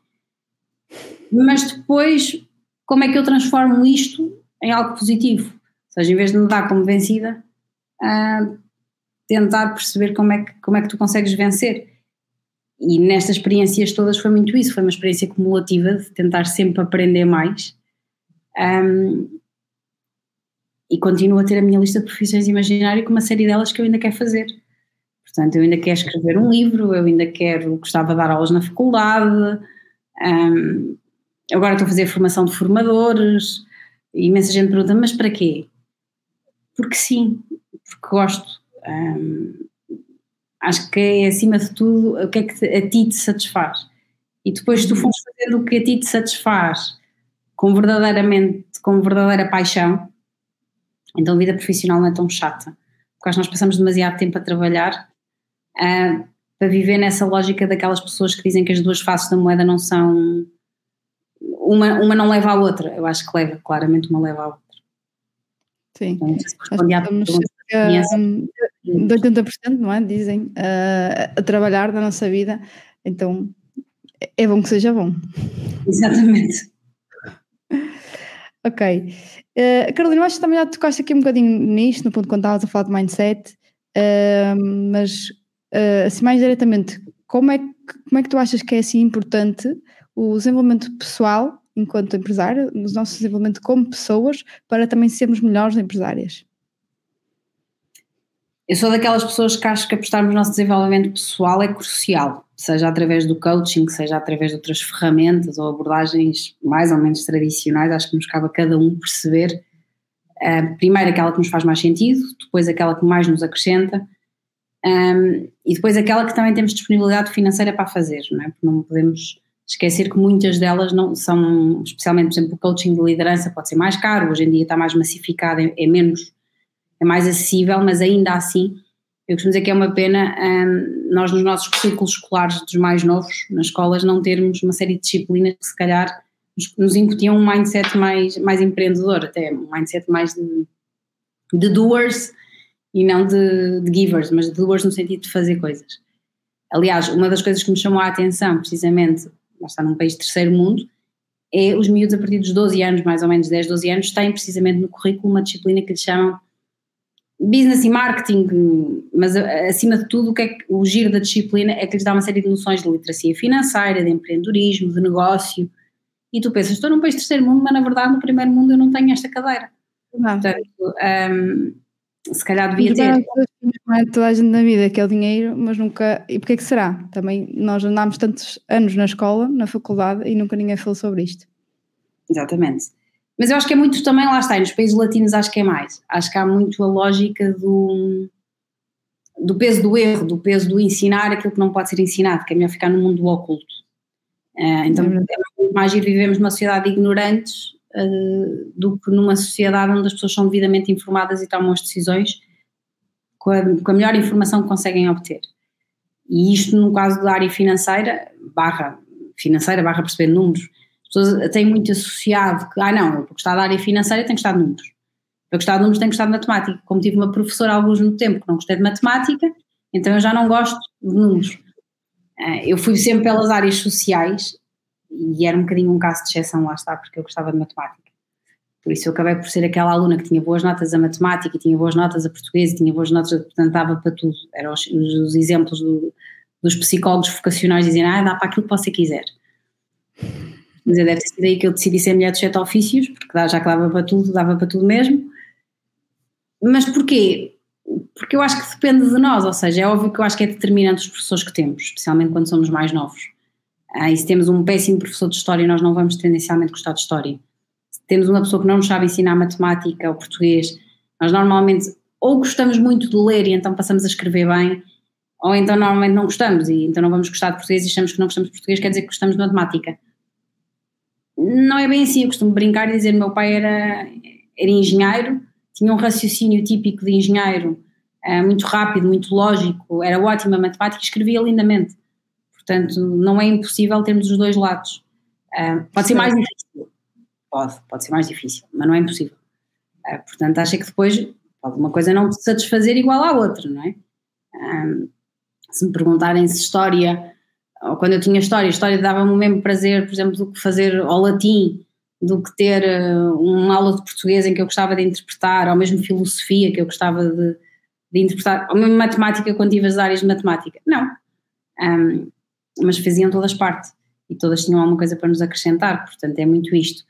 mas depois como é que eu transformo isto em algo positivo? Ou seja, em vez de me dar como vencida, uh, tentar perceber como é, que, como é que tu consegues vencer e nestas experiências todas foi muito isso, foi uma experiência cumulativa de tentar sempre aprender mais. Um, e continuo a ter a minha lista de profissões imaginárias com uma série delas que eu ainda quero fazer. Portanto, eu ainda quero escrever um livro, eu ainda quero, gostava de dar aulas na faculdade, um, agora estou a fazer formação de formadores, e imensa gente pergunta, mas para quê? Porque sim, porque gosto. Um, Acho que é, acima de tudo, o que é que a ti te satisfaz. E depois, se tu fores fazendo o que a ti te satisfaz com verdadeiramente, com verdadeira paixão, então a vida profissional não é tão chata. Porque nós passamos demasiado tempo a trabalhar uh, para viver nessa lógica daquelas pessoas que dizem que as duas faces da moeda não são. Uma, uma não leva à outra. Eu acho que leva, claramente, uma leva à outra. Sim. Então, se à pergunta de 80%, não é? Dizem, uh, a trabalhar na nossa vida, então é bom que seja bom. Exatamente. ok. Uh, Carolina, acho que também já tocaste aqui um bocadinho nisto, no ponto quando estavas a falar de mindset, uh, mas uh, assim mais diretamente, como é, que, como é que tu achas que é assim importante o desenvolvimento pessoal enquanto empresário, o nosso desenvolvimento como pessoas, para também sermos melhores empresárias? Eu sou daquelas pessoas que acho que apostar no nosso desenvolvimento pessoal é crucial, seja através do coaching, seja através de outras ferramentas ou abordagens mais ou menos tradicionais, acho que nos cabe a cada um perceber, uh, primeiro aquela que nos faz mais sentido, depois aquela que mais nos acrescenta um, e depois aquela que também temos disponibilidade financeira para fazer, não é? Porque não podemos esquecer que muitas delas não são, especialmente, por exemplo, o coaching de liderança pode ser mais caro, hoje em dia está mais massificado, é, é menos é mais acessível, mas ainda assim, eu costumo dizer que é uma pena um, nós nos nossos círculos escolares dos mais novos, nas escolas, não termos uma série de disciplinas que se calhar nos, incutiam um mindset mais, mais empreendedor, até um mindset mais de, de doers e não de, de givers, mas de doers no sentido de fazer coisas. Aliás, uma das coisas que me chamou a atenção, precisamente, nós está num país de terceiro mundo, é os miúdos a partir dos 12 anos, mais ou menos 10, 12 anos, têm precisamente no currículo uma disciplina que lhes chamam business e marketing, mas acima de tudo o que é que o giro da disciplina é que lhes dá uma série de noções de literacia financeira, de empreendedorismo, de negócio, e tu pensas, estou num país terceiro mundo, mas na verdade no primeiro mundo eu não tenho esta cadeira. Não. Portanto, um, se calhar devia ter. Não é toda a gente na vida que é o dinheiro, mas nunca. E porquê que será? Também nós andámos tantos anos na escola, na faculdade, e nunca ninguém falou sobre isto. Exatamente. Mas eu acho que é muito também, lá está, nos países latinos acho que é mais. Acho que há muito a lógica do, do peso do erro, do peso do ensinar aquilo que não pode ser ensinado, que é melhor ficar no mundo do oculto. Uh, então é, é mais ir vivemos numa sociedade de ignorantes uh, do que numa sociedade onde as pessoas são devidamente informadas e tomam as decisões com a, com a melhor informação que conseguem obter. E isto no caso da área financeira, barra financeira, barra perceber números, as pessoas têm muito associado que, ah não, eu para gostar da área financeira tenho que gostar de números. Para gostar de números tenho que gostar de matemática. Como tive uma professora há alguns no tempo que não gostei de matemática, então eu já não gosto de números. Eh, eu fui sempre pelas áreas sociais e era um bocadinho um caso de exceção, lá está, porque eu gostava de matemática. Por isso eu acabei por ser aquela aluna que tinha boas notas a matemática, tinha boas notas a português, tinha boas notas, portanto dava para tudo. Eram os, os exemplos do, dos psicólogos vocacionais dizendo, ah, dá para aquilo que você quiser. Mas deve ter sido que eu decidi ser mulher de sete ofícios, porque já que dava para tudo, dava para tudo mesmo. Mas porquê? Porque eu acho que depende de nós, ou seja, é óbvio que eu acho que é determinante os professores que temos, especialmente quando somos mais novos. Ah, e se temos um péssimo professor de história, nós não vamos tendencialmente gostar de história. Se temos uma pessoa que não nos sabe ensinar matemática ou português, nós normalmente ou gostamos muito de ler e então passamos a escrever bem, ou então normalmente não gostamos e então não vamos gostar de português e achamos que não gostamos de português, quer dizer que gostamos de matemática. Não é bem assim, eu costumo brincar e dizer meu pai era, era engenheiro, tinha um raciocínio típico de engenheiro, uh, muito rápido, muito lógico, era ótima matemática e escrevia lindamente. Portanto, não é impossível termos os dois lados. Uh, pode ser mais difícil, pode, pode ser mais difícil, mas não é impossível. Uh, portanto, acho que depois pode uma coisa não satisfazer igual à outra, não é? se me perguntarem se história ou quando eu tinha história, história dava-me o mesmo prazer, por exemplo, do que fazer ao latim, do que ter uh, uma aula de português em que eu gostava de interpretar, ou mesmo filosofia que eu gostava de, de interpretar, ou mesmo matemática quando tive as áreas de matemática. Não. Um, mas faziam todas parte e todas tinham alguma coisa para nos acrescentar, portanto é muito isto.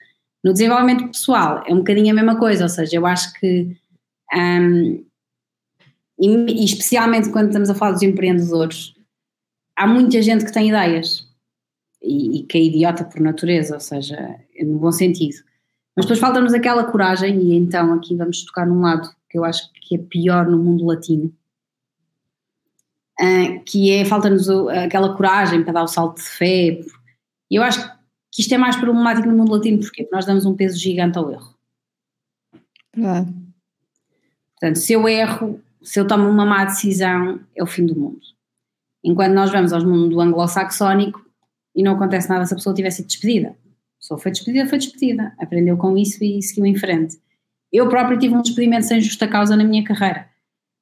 No desenvolvimento pessoal é um bocadinho a mesma coisa, ou seja, eu acho que, um, e especialmente quando estamos a falar dos empreendedores, há muita gente que tem ideias e, e, que é idiota por natureza, ou seja, no bom sentido. Mas depois falta-nos aquela coragem, e então aqui vamos tocar num lado que eu acho que é pior no mundo latino, uh, que é falta-nos aquela coragem para dar o salto de fé. E eu acho que isto é mais problemático no mundo latino, porquê? Porque nós damos um peso gigante ao erro. Portanto, se eu erro, se eu tomo uma má decisão, é o fim do mundo. Enquanto nós vamos ao mundo anglo-saxónico e não acontece nada se a pessoa tivesse sido despedida. A pessoa foi despedida, foi despedida. Aprendeu com isso e seguiu em frente. Eu próprio tive um despedimento sem justa causa na minha carreira.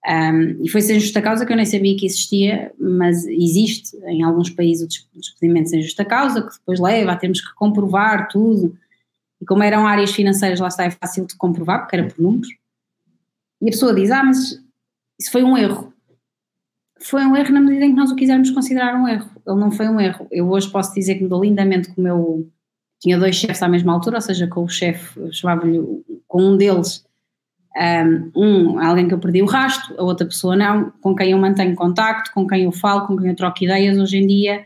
Um, e foi sem justa causa que eu nem sabia que existia, mas existe em alguns países o despedimento sem justa causa, que depois leva a termos que comprovar tudo. E como eram áreas financeiras, lá está, é fácil de comprovar, porque era por números. E a pessoa diz: Ah, mas isso foi um erro foi um erro na medida em que nós o quisermos considerar um erro. Ele não foi um erro. Eu hoje posso dizer que me dou lindamente com o meu. Tinha dois chefes à mesma altura, ou seja, com o chefe, chamava-lhe com um deles, um, alguém que eu perdi o rasto, a outra pessoa não, com quem eu mantenho contacto, com quem eu falo, com quem eu troco ideias. Hoje em dia,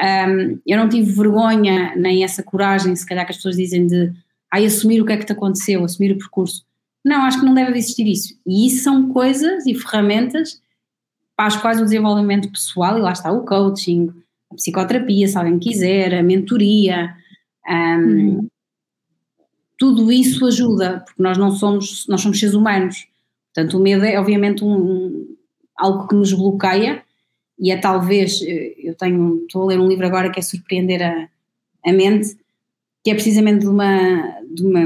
um, eu não tive vergonha, nem essa coragem, se calhar que as pessoas dizem de ai, assumir o que é que te aconteceu, assumir o percurso. Não, acho que não deve existir isso. E isso são coisas e ferramentas para as quais o desenvolvimento pessoal, e lá está o coaching, a psicoterapia, se alguém quiser, a mentoria, um, uhum. tudo isso ajuda, porque nós não somos, nós somos seres humanos. Portanto, o medo é obviamente um, algo que nos bloqueia e é talvez, eh, eu tenho, estou a ler um livro agora que é Surpreender a, a Mente, que é precisamente de uma, de uma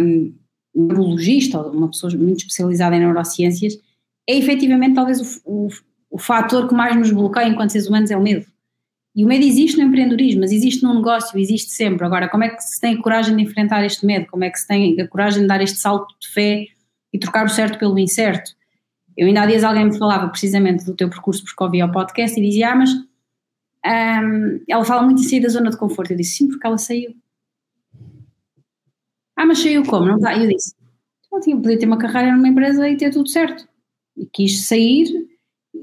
neurologista, ou uma pessoa muito especializada em neurociências, é efetivamente talvez o, o o fator que mais nos bloqueia enquanto seres humanos é o medo. E o medo existe no empreendedorismo, mas existe num negócio, existe sempre. Agora, como é que se tem a coragem de enfrentar este medo? Como é que se tem a coragem de dar este salto de fé e trocar o certo pelo incerto? Eu ainda há dias alguém me falava precisamente do teu percurso porque ouvia o podcast e dizia, ah, mas um, ela fala muito em sair da zona de conforto. Eu disse, sim, porque ela saiu. Ah, mas saiu como? Não está? Eu disse, ela tinha, podia ter uma carreira numa empresa e ter tudo certo. e quis sair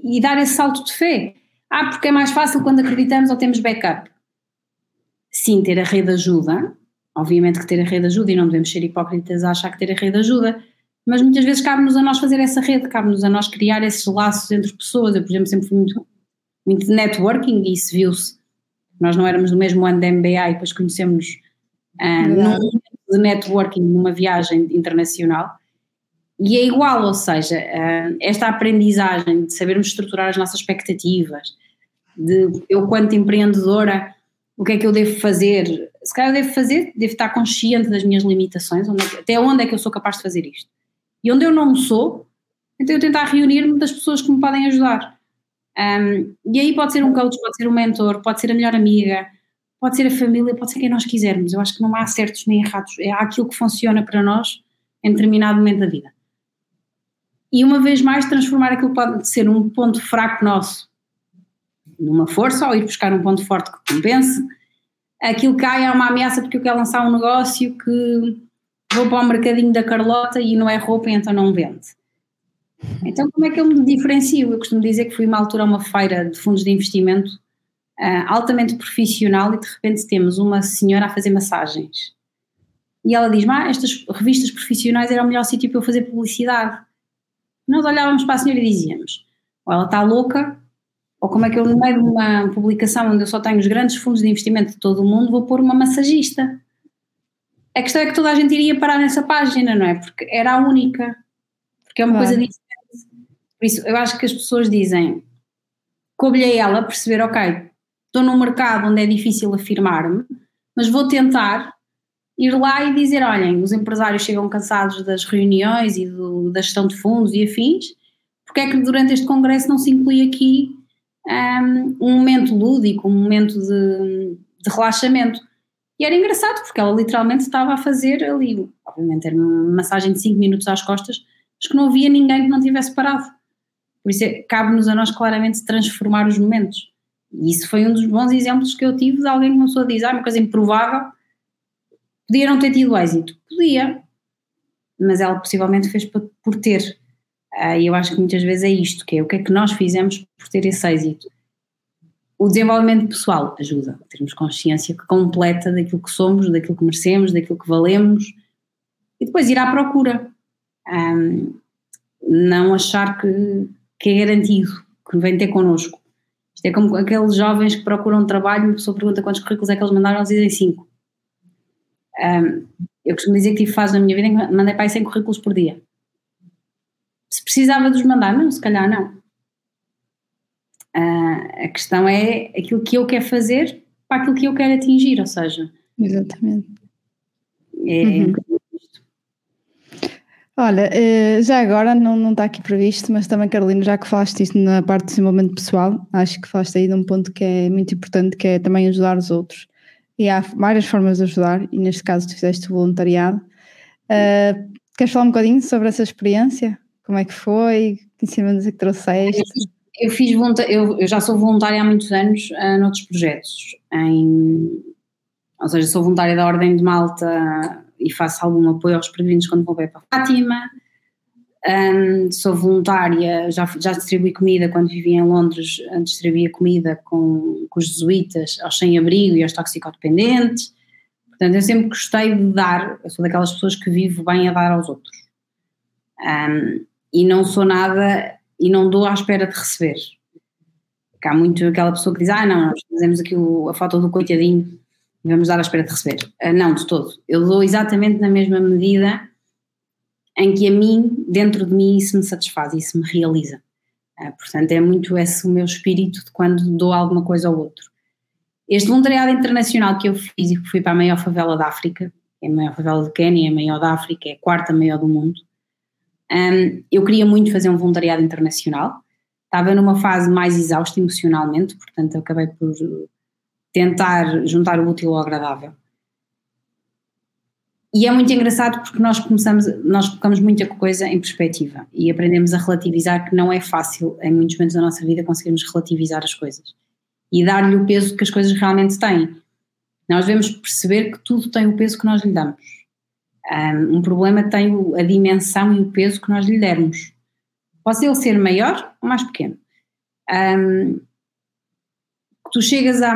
e dar esse salto de fé. Ah, porque é mais fácil quando acreditamos ou temos backup. Sim, ter a rede ajuda, obviamente que ter a rede ajuda e não devemos ser hipócritas a achar que ter a rede ajuda, mas muitas vezes cabe-nos a nós fazer essa rede, cabe-nos a nós criar esses laços entre pessoas. Eu, por exemplo, sempre fui muito, muito de networking e isso viu-se. Nós não éramos do mesmo ano de MBA e depois conhecemos uh, num de networking numa viagem internacional. E é igual, ou seja, uh, esta aprendizagem de sabermos estruturar as nossas expectativas, de eu, quanto empreendedora, o que é que eu devo fazer? Se calhar eu devo fazer, devo estar consciente das minhas limitações, onde é até onde é que eu sou capaz de fazer isto. E onde eu não sou, então eu tentar reunir-me das pessoas que me podem ajudar. Um, e aí pode ser um coach, pode ser um mentor, pode ser a melhor amiga, pode ser a família, pode ser quem nós quisermos. Eu acho que não há certos nem errados, é aquilo que funciona para nós em determinado momento da vida. E uma vez mais, transformar aquilo pode ser um ponto fraco nosso numa força ou ir buscar um ponto forte que compense. Aquilo cai é uma ameaça porque eu quero lançar um negócio que vou para o mercadinho da Carlota e não é roupa, então não vende. Então, como é que eu me diferencio? Eu costumo dizer que fui uma altura a uma feira de fundos de investimento uh, altamente profissional e de repente temos uma senhora a fazer massagens. E ela diz: ah, estas revistas profissionais era o melhor sítio para eu fazer publicidade. Nós olhávamos para a senhora e dizíamos: ou ela está louca, ou como é que eu, no meio de uma publicação onde eu só tenho os grandes fundos de investimento de todo o mundo, vou pôr uma massagista. A questão é que toda a gente iria parar nessa página, não é? Porque era a única. Porque é uma claro. coisa diferente. Por isso, eu acho que as pessoas dizem: coube a ela perceber, ok, estou num mercado onde é difícil afirmar-me, mas vou tentar ir lá e dizer: olhem, os empresários chegam cansados das reuniões e do, da gestão de fundos e afins, porque é que durante este congresso não se inclui aqui um, um momento lúdico, um momento de, de, relaxamento? E era engraçado, porque ela literalmente estava a fazer ali, obviamente era uma massagem de 5 minutos às costas, mas que não havia ninguém que não tivesse parado. Por isso é, cabe-nos a nós claramente transformar os momentos. E isso foi um dos bons exemplos que eu tive de alguém que começou a dizer, ah, uma coisa improvável, podia não ter tido êxito. Podia, mas ela possivelmente fez por ter. Ah, e eu acho que muitas vezes é isto, que é o que é que nós fizemos por ter esse êxito. O desenvolvimento pessoal ajuda a termos consciência completa daquilo que somos, daquilo que merecemos, daquilo que valemos e depois ir à procura. Um, não achar que, que é garantido, que vem ter connosco. Isto é como aqueles jovens que procuram trabalho, uma pessoa pergunta quantos currículos é que eles mandaram, eles dizem cinco. Um, eu costumo dizer que tive fase na minha vida em que mandei para aí 100 currículos por dia. Se precisava de os mandar, não, se calhar não. Uh, a questão é aquilo que eu quero fazer para aquilo que eu quero atingir, ou seja. Exatamente. É, uhum. Olha, eh, já agora não, não está aqui previsto, mas também, Carolina, já que falaste isso na parte do desenvolvimento pessoal, acho que falaste aí de um ponto que é muito importante, que é também ajudar os outros. E há várias formas de ajudar, e neste caso tu fizeste voluntariado. Uh, queres falar um bocadinho sobre essa experiência? Como é que foi? Que ensinamentos é que trouxeste? Eu, fiz eu, eu já sou voluntária há muitos anos uh, noutros projetos. Em, ou seja, sou voluntária da Ordem de Malta e faço algum apoio aos peregrinos quando vou para Fátima. Um, sou voluntária, já, já distribuí comida quando vivia em Londres, distribuía comida com, com os jesuítas aos sem-abrigo e aos toxicodependentes. Portanto, eu sempre gostei de dar, eu sou daquelas pessoas que vivo bem a dar aos outros. Um, e não sou nada, e não dou à espera de receber. Porque há muito aquela pessoa que diz, ah não, nós fazemos aqui o, a foto do coitadinho vamos dar à espera de receber. Uh, não, de todo. Eu dou exatamente na mesma medida em que a mim, dentro de mim, isso me satisfaz, isso me realiza. Uh, portanto, é muito esse o meu espírito de quando dou alguma coisa ao outro. Este voluntariado internacional que eu fiz e que fui para a maior favela da África, é a maior favela de Quênia, é a maior da África, é a quarta maior do mundo. Um, eu queria muito fazer um voluntariado internacional. Estava numa fase mais exausta emocionalmente, portanto, acabei por tentar juntar o útil ao agradável. E é muito engraçado porque nós começamos, nós colocamos muita coisa em perspectiva e aprendemos a relativizar que não é fácil em muitos momentos da nossa vida conseguirmos relativizar as coisas e dar-lhe o peso que as coisas realmente têm. Nós devemos perceber que tudo tem o peso que nós lhe damos. Um problema tem a dimensão e o peso que nós lhe dermos. Pode ele ser maior ou mais pequeno. Um, tu chegas a.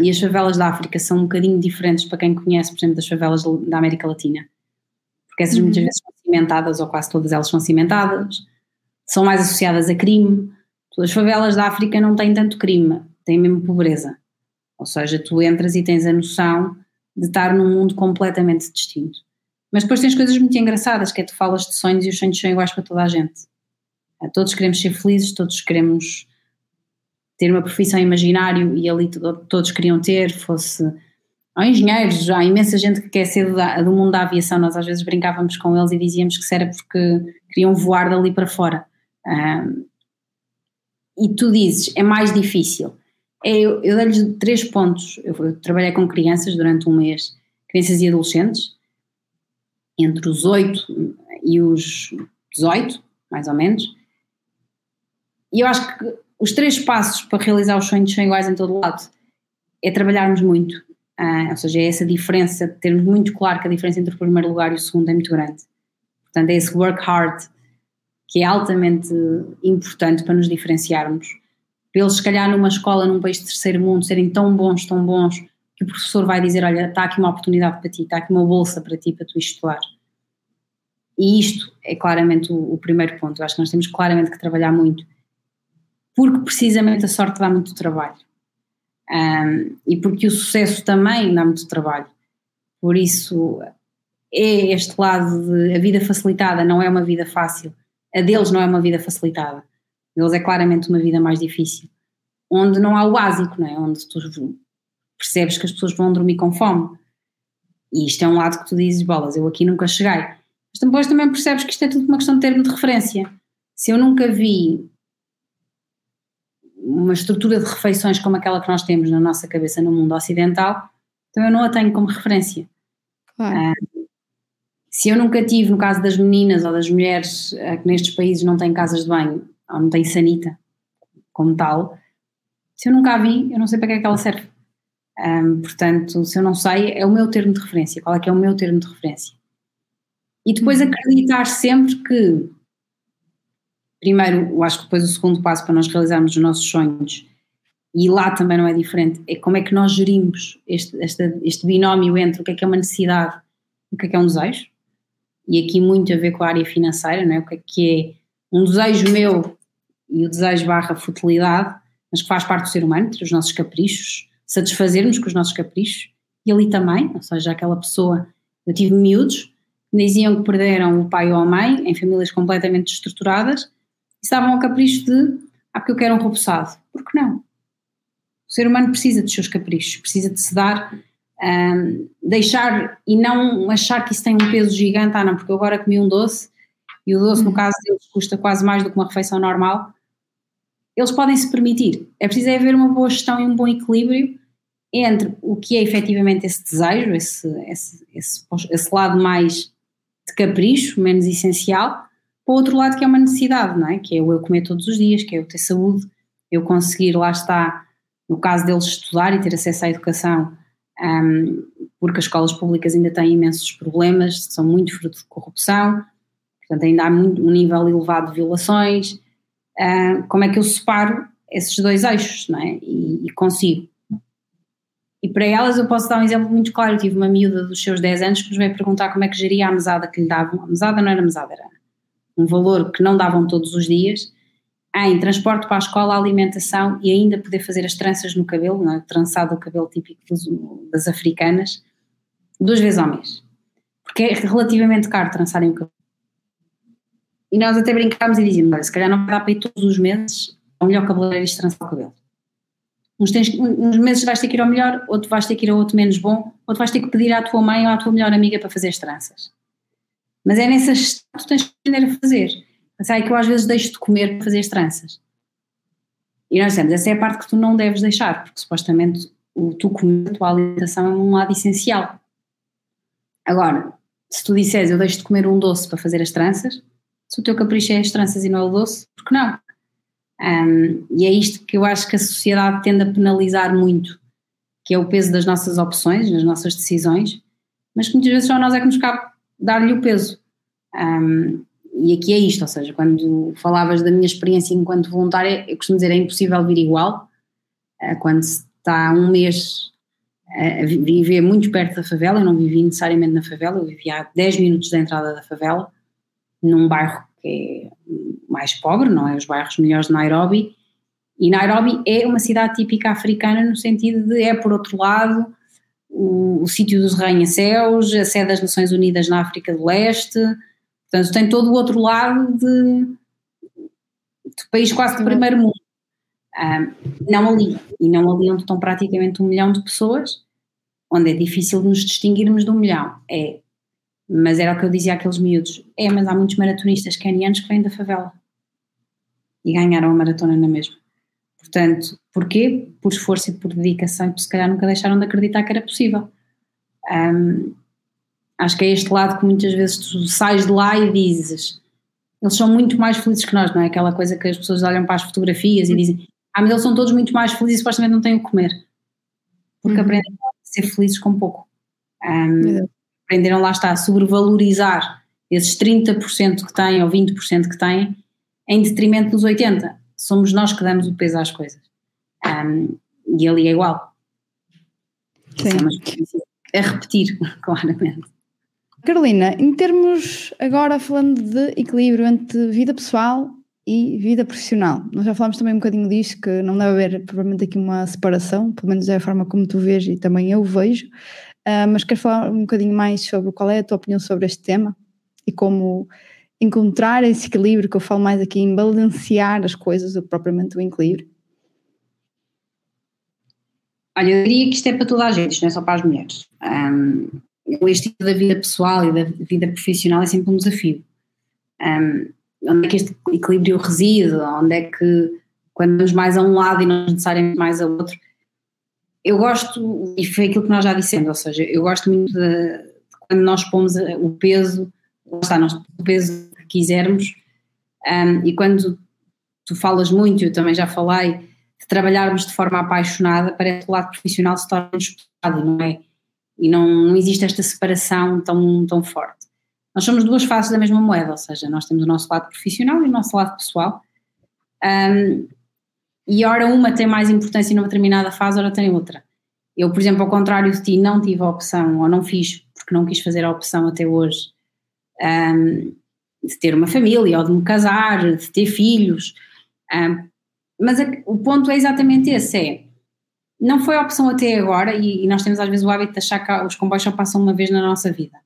E as favelas da África são um bocadinho diferentes para quem conhece, por exemplo, das favelas da América Latina. Porque essas uhum. muitas vezes são cimentadas, ou quase todas elas são cimentadas, são mais associadas a crime. As favelas da África não têm tanto crime, têm mesmo pobreza. Ou seja, tu entras e tens a noção de estar num mundo completamente distinto. Mas depois tens coisas muito engraçadas, que é tu falas de sonhos e os sonhos são iguais para toda a gente. Todos queremos ser felizes, todos queremos ter uma profissão imaginário e ali todos queriam ter, fosse há engenheiros, há imensa gente que quer ser do, do mundo da aviação, nós às vezes brincávamos com eles e dizíamos que era porque queriam voar dali para fora. Um, e tu dizes, é mais difícil. É, eu, eu dei-lhes três pontos. Eu, eu, trabalhei com crianças durante um mês, crianças e adolescentes, entre os 8 e os 18, mais ou menos. E eu acho que os três passos para realizar os sonhos são iguais em todo lado. É trabalharmos muito, uh, ou seja, é essa diferença, termos muito claro que a diferença entre o primeiro lugar e o segundo é muito grande. Portanto, é esse work hard que é altamente importante para nos diferenciarmos. Para eles, se calhar, numa escola, num país de terceiro mundo, serem tão bons, tão bons, que o professor vai dizer: Olha, está aqui uma oportunidade para ti, está aqui uma bolsa para ti, para tu estudar. E isto é claramente o, o primeiro ponto. Eu acho que nós temos claramente que trabalhar muito, porque precisamente a sorte dá muito trabalho. Um, e porque o sucesso também dá muito trabalho. Por isso, é este lado de a vida facilitada não é uma vida fácil a deles não é uma vida facilitada. Deles é claramente uma vida mais difícil. Onde não há o básico, não é? Onde tu percebes que as pessoas vão dormir com fome. E isto é um lado que tu dizes, bolas, eu aqui nunca cheguei. Mas depois também percebes que isto é tudo uma questão de termo de referência. Se eu nunca vi uma estrutura de refeições como aquela que nós temos na nossa cabeça no mundo ocidental, então eu não a tenho como referência. Claro. Ah, se eu nunca tive, no caso das meninas ou das mulheres eh, que nestes países não têm casas de banho, ou não têm sanita como tal, se eu nunca a vi, eu não sei para que é que ela serve. Um, portanto, se eu não sei, é o meu termo de referência. Qual é que é o meu termo de referência? E depois uhum. acreditar sempre que, primeiro, eu acho que depois o segundo passo para nós realizarmos os nossos sonhos, e lá também não é diferente, é como é que nós gerimos este, este, este binómio entre o que é que é uma necessidade e o que é que é um desejo e aqui muito a ver com a área financeira, não é? o que é que é um desejo meu e o desejo barra futilidade, mas que faz parte do ser humano, os nossos caprichos, satisfazermos com os nossos caprichos, e ali também, ou seja, aquela pessoa, eu tive miúdos diziam que perderam o pai ou a mãe em famílias completamente estruturadas estavam ao capricho de, ah, porque eu quero um repousado. Por que não? O ser humano precisa dos seus caprichos, precisa de se dar um, deixar e não achar que isso tem um peso gigante, ah não, porque eu agora comi um doce e o doce no uhum. caso deles custa quase mais do que uma refeição normal, eles podem se permitir. É preciso é haver uma boa gestão e um bom equilíbrio entre o que é efetivamente esse desejo, esse, esse, esse, esse lado mais de capricho, menos essencial, para o outro lado que é uma necessidade, não é? Que é o eu comer todos os dias, que é eu ter saúde, eu conseguir, lá está, no caso deles estudar e ter acesso à educação, um, porque as escolas públicas ainda têm imensos problemas, são muito fruto de corrupção, portanto ainda há muito, um nível elevado de violações. Uh, como é que eu separo esses dois eixos, não é? E, e, consigo. E para elas eu posso dar um exemplo muito claro. Eu tive uma miúda dos seus 10 anos que nos veio perguntar como é que geria a mesada que lhe davam. A mesada não era mesada, era um valor que não davam todos os dias em transporte para a escola, alimentação e ainda poder fazer as tranças no cabelo, é? trançado o cabelo típico das africanas, duas vezes ao mês. Porque é relativamente caro trançarem o cabelo. E nós até brincámos e dizíamos, olha, se calhar não dá para ir todos os meses ao melhor cabeleireiro e trançar o cabelo. Uns, tens, uns meses vais ter que ir ao melhor, outro vais ter que ir ao outro menos bom, outro vais ter que pedir à tua mãe ou à tua melhor amiga para fazer as tranças. Mas é nessas que tu tens que aprender a fazer é que eu às vezes deixo de comer para fazer as tranças. E nós dizemos, essa é a parte que tu não deves deixar, porque supostamente o tu comer, a tua alimentação é um lado essencial. Agora, se tu disseres eu deixo de comer um doce para fazer as tranças, se o teu capricho é as tranças e não é o doce, por que não? Um, e é isto que eu acho que a sociedade tende a penalizar muito, que é o peso das nossas opções, das nossas decisões, mas que muitas vezes só nós é que nos cabe dar-lhe o peso. Um, e aqui é isto, ou seja, quando falavas da minha experiência enquanto voluntária, eu costumo dizer é impossível vir igual, quando se está um mês a viver muito perto da favela, eu não vivi necessariamente na favela, eu vivia a 10 minutos da entrada da favela, num bairro que é mais pobre, não é? Os bairros melhores de Nairobi, e Nairobi é uma cidade típica africana no sentido de é, por outro lado, o, o sítio dos arranha-céus, a sede das Nações Unidas na África do Leste, portanto tem todo o outro lado de, de país quase de primeiro mundo. Um, não ali, e não ali onde estão praticamente um milhão de pessoas, onde é difícil nos distinguirmos de um milhão. É, mas era o que eu dizia àqueles miúdos: é, mas há muitos maratonistas canianos que vêm da favela e ganharam a maratona na mesma. Portanto, porquê? Por esforço e por dedicação, e se calhar nunca deixaram de acreditar que era possível. Um, acho que é este lado que muitas vezes tu sais de lá e dizes. Eles são muito mais felizes que nós, não é? Aquela coisa que as pessoas olham para as fotografias e dizem: Ah, mas eles são todos muito mais felizes e supostamente não têm o que comer. Porque uhum. aprendem a ser felizes com pouco. Um, aprenderam lá está a sobrevalorizar esses 30% que têm ou 20% que têm em detrimento dos 80% somos nós que damos o peso às coisas. Um, e ali é igual. Sim. É a repetir, claramente. Carolina, em termos agora falando de equilíbrio entre vida pessoal e vida profissional, nós já falámos também um bocadinho disso, que não deve haver provavelmente aqui uma separação, pelo menos é a forma como tu vês e também eu vejo, uh, mas queres falar um bocadinho mais sobre qual é a tua opinião sobre este tema e como encontrar esse equilíbrio que eu falo mais aqui em balancear as coisas do que propriamente o equilíbrio? Olha, eu diria que isto é para toda a gente, não é só para as mulheres. Um, o estilo da vida pessoal e da vida profissional é sempre um desafio. Um, onde é que este equilíbrio reside? Onde é que, quando vamos mais a um lado e não necessariamente mais a outro? Eu gosto, e foi aquilo que nós já dissemos, ou seja, eu gosto muito de, de quando nós pomos o peso está, nós o peso que quisermos, um, e quando tu falas muito, eu também já falei, de trabalharmos de forma apaixonada, parece que o lado profissional se torna pesado, não é? E não, não existe esta separação tão, tão forte. Nós somos duas faces da mesma moeda, ou seja, nós temos o nosso lado profissional e o nosso lado pessoal. Um, e ora uma tem mais importância numa determinada fase, ora tem outra. Eu, por exemplo, ao contrário de ti, não tive a opção, ou não fiz, porque não quis fazer a opção até hoje, um, de ter uma família ou de me casar, de ter filhos. Um, mas a, o ponto é exatamente esse: é não foi a opção até agora, e, e, nós temos às vezes o hábito de achar que os comboios só passam uma vez na nossa vida.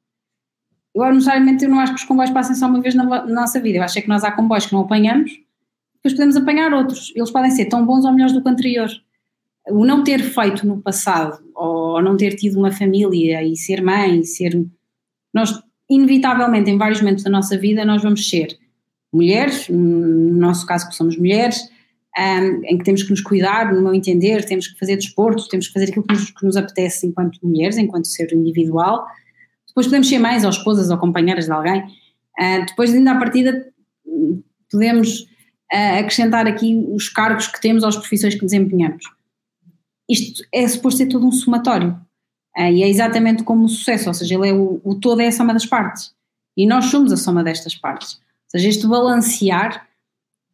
Eu, necessariamente, eu não acho que os comboios passem só uma vez na, na nossa vida. Eu acho é que nós há comboios que não apanhamos, depois podemos apanhar outros. Eles podem ser tão bons ou melhores do que o anterior. O não ter feito no passado, ou não ter tido uma família e ser mãe, ser. Nós inevitavelmente, em vários momentos da nossa vida, nós vamos ser mulheres, no nosso caso que somos mulheres, um, em que temos que nos cuidar, no meu entender, temos que fazer desporto, temos que fazer aquilo que nos, que nos apetece enquanto mulheres, enquanto ser individual. Depois podemos ser mães ou esposas ou companheiras de alguém. Uh, depois, ainda à partida, podemos uh, acrescentar aqui os cargos que temos às profissões que desempenhamos. Isto é suposto ser todo um somatório. Uh, e é exatamente como o sucesso, ou seja, ele é o, o todo é a soma das partes. E nós somos a soma destas partes. Ou seja, este balancear,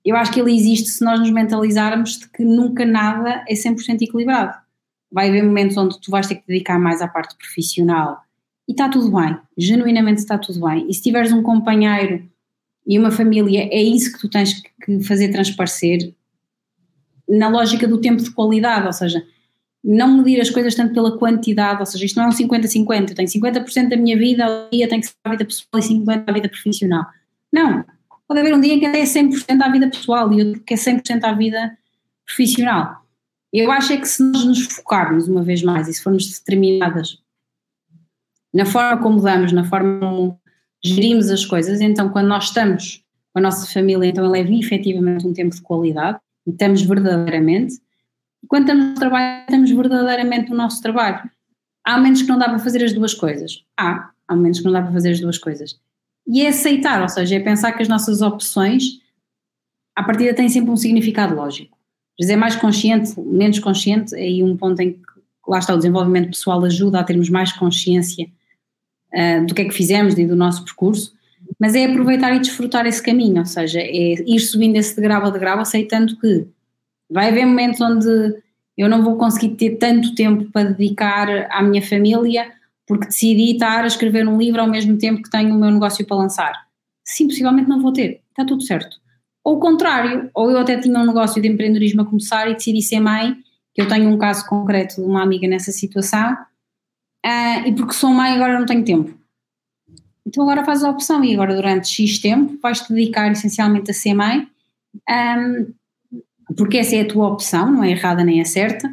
eu acho que ele existe se nós nos mentalizarmos de que nunca nada é 100% equilibrado. Vai haver momentos onde tu vais ter que dedicar mais à parte profissional e está tudo bem, genuinamente está tudo bem. E se tiveres um companheiro e uma família, é isso que tu tens que fazer transparecer na lógica do tempo de qualidade, ou seja, não medir as coisas tanto pela quantidade, ou seja, isto não é um 50-50, eu tenho 50% da minha vida, o dia tem que ser a vida pessoal e 50% da vida profissional. Não, pode haver um dia em que até é 100% à vida pessoal e outro que é 100% à vida profissional. Eu acho é que se nós nos focarmos uma vez mais e se formos determinadas na forma como damos, na forma como gerimos as coisas, então quando nós estamos com a nossa família, então ele é efetivamente um tempo de qualidade e estamos verdadeiramente, quando estamos no trabalho, estamos verdadeiramente no nosso trabalho. Há momentos que não dá para fazer as duas coisas. Há, há momentos que não dá para fazer as duas coisas. E é aceitar, ou seja, é pensar que as nossas opções, à partida, têm sempre um significado lógico. Às vezes é mais consciente, menos consciente, é aí um ponto em que lá está o desenvolvimento pessoal ajuda a termos mais consciência uh, do que é que fizemos e do nosso percurso, mas é aproveitar e desfrutar esse caminho, ou seja, é ir subindo esse degrau a degrau, aceitando que vai haver momentos onde eu não vou conseguir ter tanto tempo para dedicar à minha família porque decidi estar a escrever um livro ao mesmo tempo que tenho o meu negócio para lançar. Sim, possivelmente não vou ter, está tudo certo. Ou o contrário, ou eu até tinha um negócio de empreendedorismo a começar e decidi ser mãe, que eu tenho um caso concreto de uma amiga nessa situação, uh, e porque sou mãe agora não tenho tempo. Então agora fazes a opção e agora durante X tempo vais-te dedicar essencialmente a ser mãe, um, porque essa é a tua opção, não é errada nem é certa,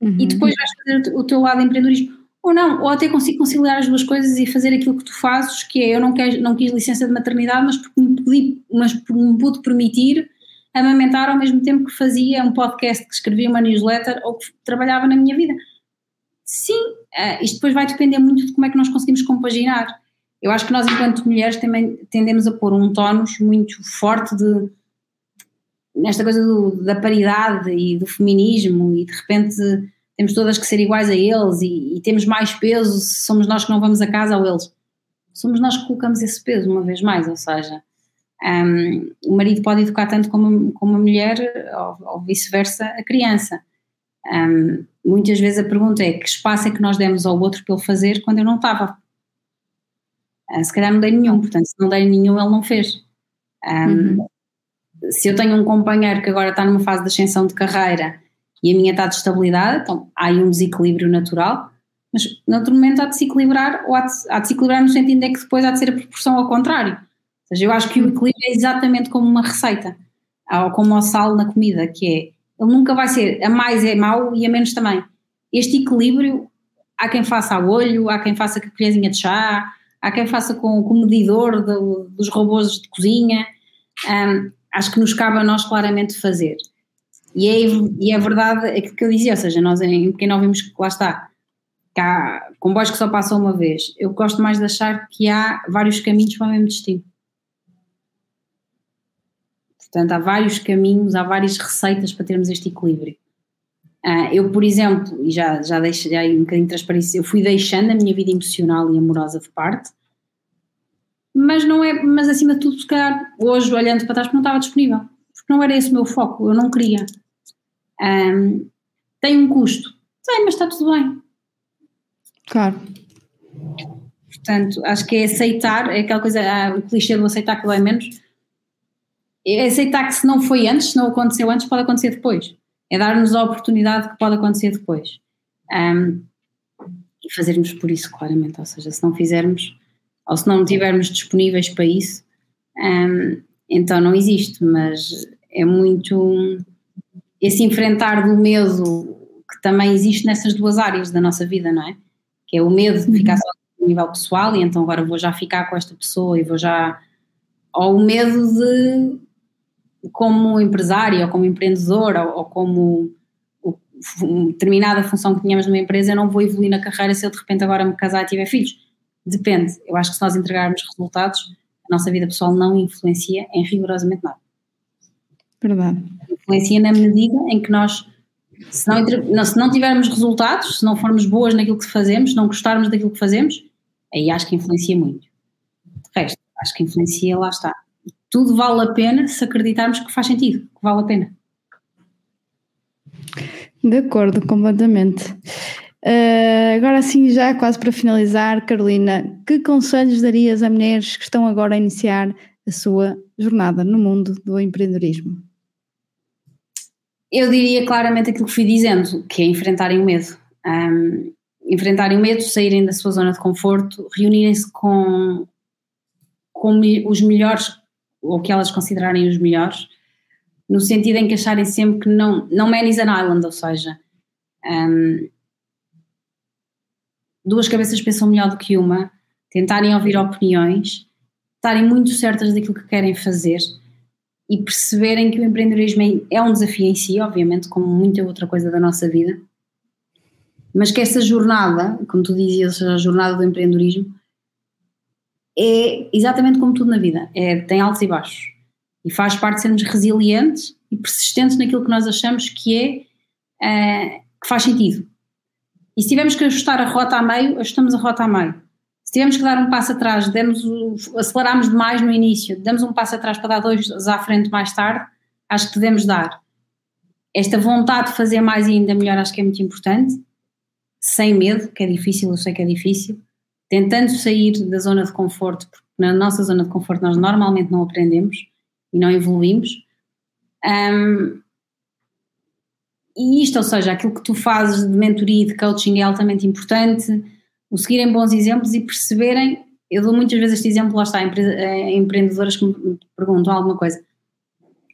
uhum. e depois vais fazer o teu lado de empreendedorismo. Ou não, ou até consigo conciliar as duas coisas e fazer aquilo que tu fazes, que é eu não, quer, não quis licença de maternidade, mas porque me, pedi, mas me pude permitir amamentar ao mesmo tempo que fazia um podcast, que escrevia uma newsletter ou que trabalhava na minha vida. Sim, uh, isto depois vai depender muito de como é que nós conseguimos compaginar. Eu acho que nós, enquanto mulheres, também tendemos a pôr um tónus muito forte de nesta coisa do, da paridade e do feminismo e de repente temos todas que ser iguais a eles e, e, temos mais peso se somos nós que não vamos a casa ou eles. Somos nós que colocamos esse peso, uma vez mais, ou seja, um, o marido pode educar tanto como, como a mulher ou, ou vice-versa a criança. Um, muitas vezes a pergunta é que espaço é que nós demos ao outro ele fazer quando eu não estava? Uh, se calhar não dei nenhum, portanto, se não dei nenhum, ele não fez. Um, uhum. Se eu tenho um companheiro que agora está numa fase de ascensão de carreira e a minha está de estabilidade, então há aí um desequilíbrio natural, mas noutro momento há de se equilibrar, ou há de, há de se equilibrar no sentido de que depois há de ser a proporção ao contrário. Ou seja, eu acho que o equilíbrio é exatamente como uma receita, ou como o sal na comida, que é, ele nunca vai ser, a mais é mau e a menos também. Este equilíbrio, há quem faça a olho, há quem faça com a colherzinha de chá, há quem faça com, com o medidor do, dos robôs de cozinha, um, acho que nos cabe a nós claramente fazer. E é, e é verdade aquilo que eu dizia, ou seja, nós em pequeno vimos que lá está, que há comboios que só passam uma vez. Eu gosto mais de achar que há vários caminhos para o mesmo destino. Portanto, há vários caminhos, há várias receitas para termos este equilíbrio. Uh, eu, por exemplo, e já, já deixei aí um bocadinho de transparência, eu fui deixando a minha vida emocional e amorosa de parte, mas não é, mas acima de tudo, se calhar, hoje, olhando para trás, não estava disponível não era esse o meu foco, eu não queria. Um, tem um custo. Tem, mas está tudo bem. Claro. Portanto, acho que é aceitar, é aquela coisa, ah, o clichê do aceitar que dói menos. É aceitar que se não foi antes, se não aconteceu antes, pode acontecer depois. É dar-nos a oportunidade que pode acontecer depois. Um, e fazermos por isso, claramente. Ou seja, se não fizermos, ou se não tivermos disponíveis para isso, um, então não existe. Mas é muito esse enfrentar do medo que também existe nessas duas áreas da nossa vida, não é? Que é o medo de ficar só a nível pessoal e então agora vou já ficar com esta pessoa e vou já. Ou o medo de, como empresária ou como empreendedora ou, ou como determinada função que tínhamos numa empresa, eu não vou evoluir na carreira se eu de repente agora me casar e tiver filhos. Depende. Eu acho que se nós entregarmos resultados, a nossa vida pessoal não influencia em rigorosamente nada. Verdade. Influencia na medida em que nós, se não, se não tivermos resultados, se não formos boas naquilo que fazemos, se não gostarmos daquilo que fazemos, aí acho que influencia muito. De resto, acho que influencia, lá está. Tudo vale a pena se acreditarmos que faz sentido, que vale a pena. De acordo, completamente. Uh, agora sim, já quase para finalizar, Carolina, que conselhos darias a mulheres que estão agora a iniciar a sua jornada no mundo do empreendedorismo? Eu diria claramente aquilo que fui dizendo, que é enfrentarem o medo. Um, enfrentarem o medo, saírem da sua zona de conforto, reunirem-se com, com os melhores, ou que elas considerarem os melhores, no sentido em que acharem sempre que não, não man is an island, ou seja, um, duas cabeças pensam melhor do que uma, tentarem ouvir opiniões, estarem muito certas daquilo que querem fazer e perceberem que o empreendedorismo é um desafio em si, obviamente, como muita outra coisa da nossa vida, mas que essa jornada, como tu dizias, a jornada do empreendedorismo, é exatamente como tudo na vida, é, tem altos e baixos e faz parte de sermos resilientes e persistentes naquilo que nós achamos que é, é que faz sentido. E se tivermos que ajustar a rota a meio, ajustamos a rota a meio. Se tivermos que dar um passo atrás, demos, aceleramos demais no início, damos um passo atrás para dar dois à frente mais tarde, acho que devemos dar. Esta vontade de fazer mais e ainda melhor acho que é muito importante, sem medo, que é difícil, eu sei que é difícil, tentando sair da zona de conforto, porque na nossa zona de conforto nós normalmente não aprendemos e não evoluímos. Um, e isto, ou seja, aquilo que tu fazes de mentoria e de coaching é altamente importante, o seguirem bons exemplos e perceberem, eu dou muitas vezes este exemplo, lá está, a empreendedoras que me perguntam alguma coisa.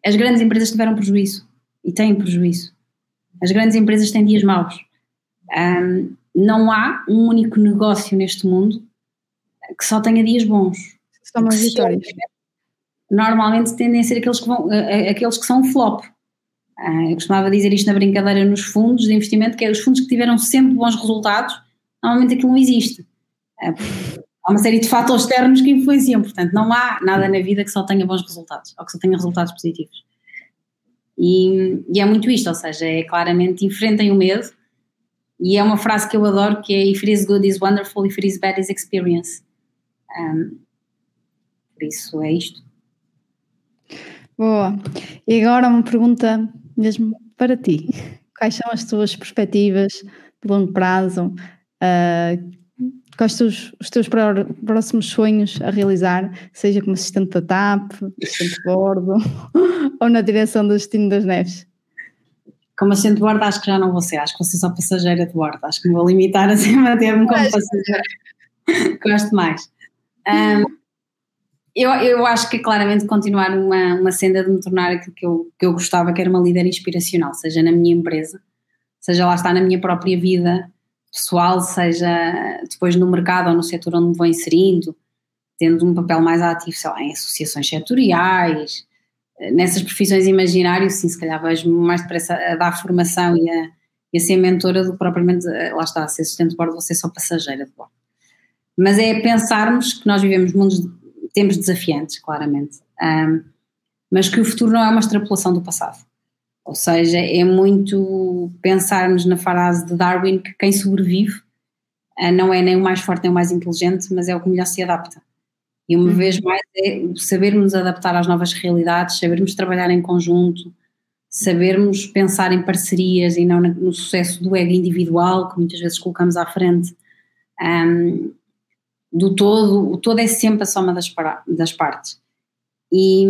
As grandes empresas tiveram prejuízo e têm prejuízo. As grandes empresas têm dias maus. Um, não há um único negócio neste mundo que só tenha dias bons. São mais vitórias. Normalmente tendem a ser aqueles que, vão, aqueles que são flop. Ah, eu costumava dizer isto na brincadeira nos fundos de investimento, que é os fundos que tiveram sempre bons resultados, normalmente aquilo não existe. Ah, há uma série de fatores externos que influenciam, portanto, não há nada na vida que só tenha bons resultados, ou que só tenha resultados positivos. E, e é muito isto, ou seja, é claramente enfrentem o medo, e é uma frase que eu adoro que é If it is good is wonderful, if it is bad is experience. Um, por isso é isto. Boa. E agora uma pergunta mesmo para ti. Quais são as tuas perspectivas de longo prazo? Uh, quais são os, os, teus próximos sonhos a realizar, seja como assistente da TAP, assistente de bordo ou na direção do destino das neves? Como assistente de bordo acho que já não vou ser, acho que vou ser só passageira de bordo, acho que me vou limitar a manter-me como passageira. Gosto mais. Um, eu, eu acho que claramente continuar uma, uma senda de me tornar aquilo que eu, que eu gostava, que era uma líder inspiracional, seja na minha empresa, seja lá está na minha própria vida pessoal, seja depois no mercado ou no setor onde me vou inserindo, tendo um papel mais ativo, sei lá, em associações setoriais, nessas profissões imaginárias, sim, se calhar vejo mais depressa a dar formação e a, e a ser mentora do que propriamente, lá está, a ser assistente de bordo, ser só passageira de bordo. Mas é pensarmos que nós vivemos mundos tempos desafiantes, claramente, um, mas que o futuro não é uma extrapolação do passado. Ou seja, é muito pensarmos na frase de Darwin que quem sobrevive uh, não é nem o mais forte nem o mais inteligente, mas é o que melhor se adapta. E uma uhum. vez mais é sabermos adaptar às novas realidades, sabermos trabalhar em conjunto, sabermos pensar em parcerias e não no sucesso do ego individual, que muitas vezes colocamos à frente. Um, do todo, o todo é sempre a soma das, das partes. E,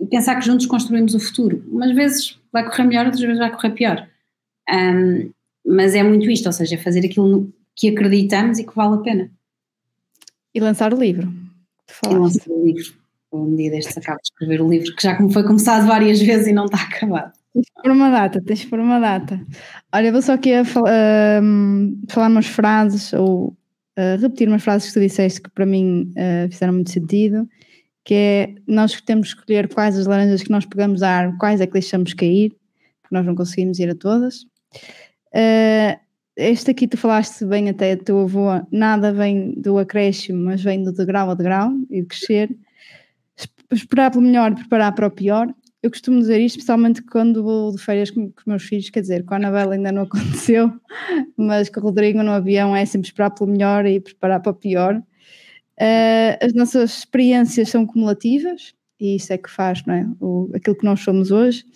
e, pensar que juntos construímos o futuro. Umas vezes vai correr melhor, outras vezes vai correr pior. Um, mas é muito isto, ou seja, fazer aquilo que acreditamos e que vale a pena. E lançar o livro. E lançar o livro. Um dia destes acabo de escrever o livro, que já foi começado várias vezes e não está acabado. Tens por uma data, tens por uma data. Olha, vou só aqui a fal falar umas frases ou repetir umas frases que tu disseste que para mim uh, fizeram muito sentido, que é nós temos que escolher quais as laranjas que nós pegamos a árvore, quais é que deixamos cair, porque nós não conseguimos ir a todas. Uh, este aqui tu falaste bem até a tua avô, nada vem do acréscimo, mas vem do degrau a degrau e de crescer. Esperar pelo melhor, preparar para o pior eu costumo dizer isto, especialmente quando vou de férias com, com, os meus filhos, quer dizer, com a Anabela ainda não aconteceu, mas com o Rodrigo no avião é sempre esperar pelo melhor e preparar para o pior. Uh, as nossas experiências são cumulativas e isso é que faz não é? o, aquilo que nós somos hoje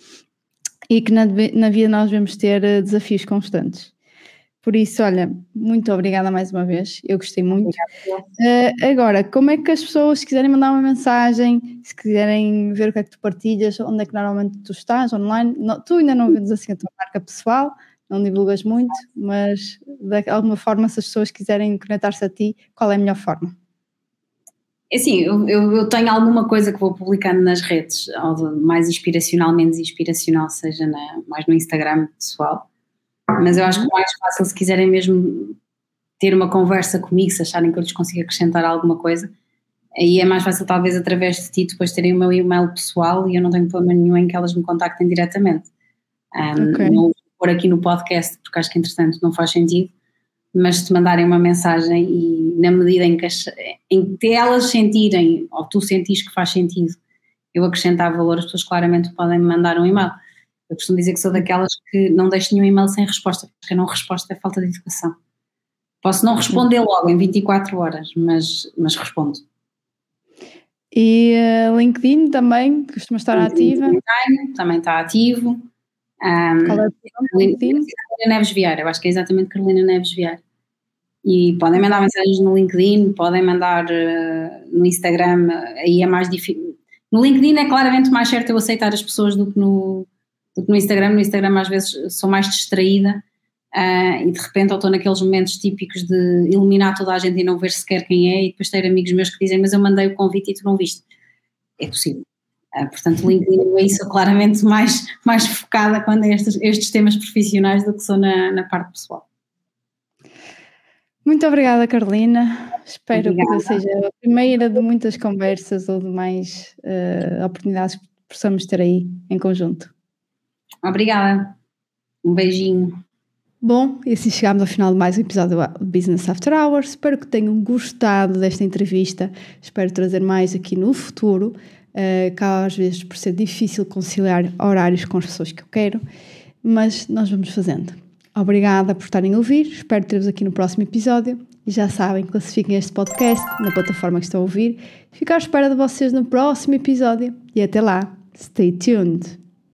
e que na, na vida nós devemos ter uh, desafios constantes. Por isso, olha, muito obrigada mais uma vez, eu gostei muito. Uh, agora, como é que as pessoas, se quiserem mandar uma mensagem, se quiserem ver o que é que tu partilhas, onde é que normalmente tu estás, online, não, tu ainda não vendes assim a tua marca pessoal, não divulgas muito, mas de alguma forma, se as pessoas quiserem conectar-se a ti, qual é a melhor forma? É assim, eu, eu, tenho alguma coisa que vou publicando nas redes, mais inspiracional, menos inspiracional, seja na, mais no Instagram pessoal mas eu acho que o mais fácil, se quiserem mesmo ter uma conversa comigo, se acharem que eu lhes consigo acrescentar alguma coisa, aí é mais fácil, talvez, através de ti, depois terem o meu e-mail pessoal e eu não tenho problema nenhum em que elas me contactem diretamente. Um, okay. Não vou pôr aqui no podcast, porque acho que, entretanto, não faz sentido, mas se te mandarem uma mensagem e, na medida em que, em que elas sentirem, ou tu sentis que faz sentido, eu acrescentar valor, as pessoas claramente podem me mandar um e-mail. Eu costumo dizer que sou daquelas que não deixo nenhum e-mail sem resposta, porque a não resposta é falta de educação. Posso não responder logo em 24 horas, mas, mas respondo. E uh, LinkedIn também, costuma estar ativa? Também está ativo. Um, Qual é o LinkedIn? Carolina Neves Vieira, eu acho que é exatamente Carolina Neves Vieira. E podem mandar mensagens no LinkedIn, podem mandar uh, no Instagram, aí é mais difícil. No LinkedIn é claramente mais certo eu aceitar as pessoas do que no, do que no Instagram. No Instagram às vezes sou mais distraída uh, e de repente estou naqueles momentos típicos de eliminar toda a gente e não ver sequer quem é e depois ter amigos meus que dizem mas eu mandei o convite e tu não viste. É possível. Uh, portanto, LinkedIn é isso claramente mais, mais focada quando é estes, estes temas profissionais do que sou na, na parte pessoal. Muito obrigada, Carolina. Espero obrigada. que seja a primeira de muitas conversas ou de mais uh, oportunidades que possamos ter aí em conjunto. Obrigada. Um beijinho. Bom, e assim chegamos ao final de mais um episódio do Business After Hours. Espero que tenham gostado desta entrevista. Espero trazer mais aqui no futuro, uh, às vezes por ser difícil conciliar horários com as pessoas que eu quero, mas nós vamos fazendo. Obrigada por estarem a ouvir. Espero ter-vos aqui no próximo episódio. E já sabem, classifiquem este podcast na plataforma que estão a ouvir. Fico à espera de vocês no próximo episódio. E até lá, stay tuned!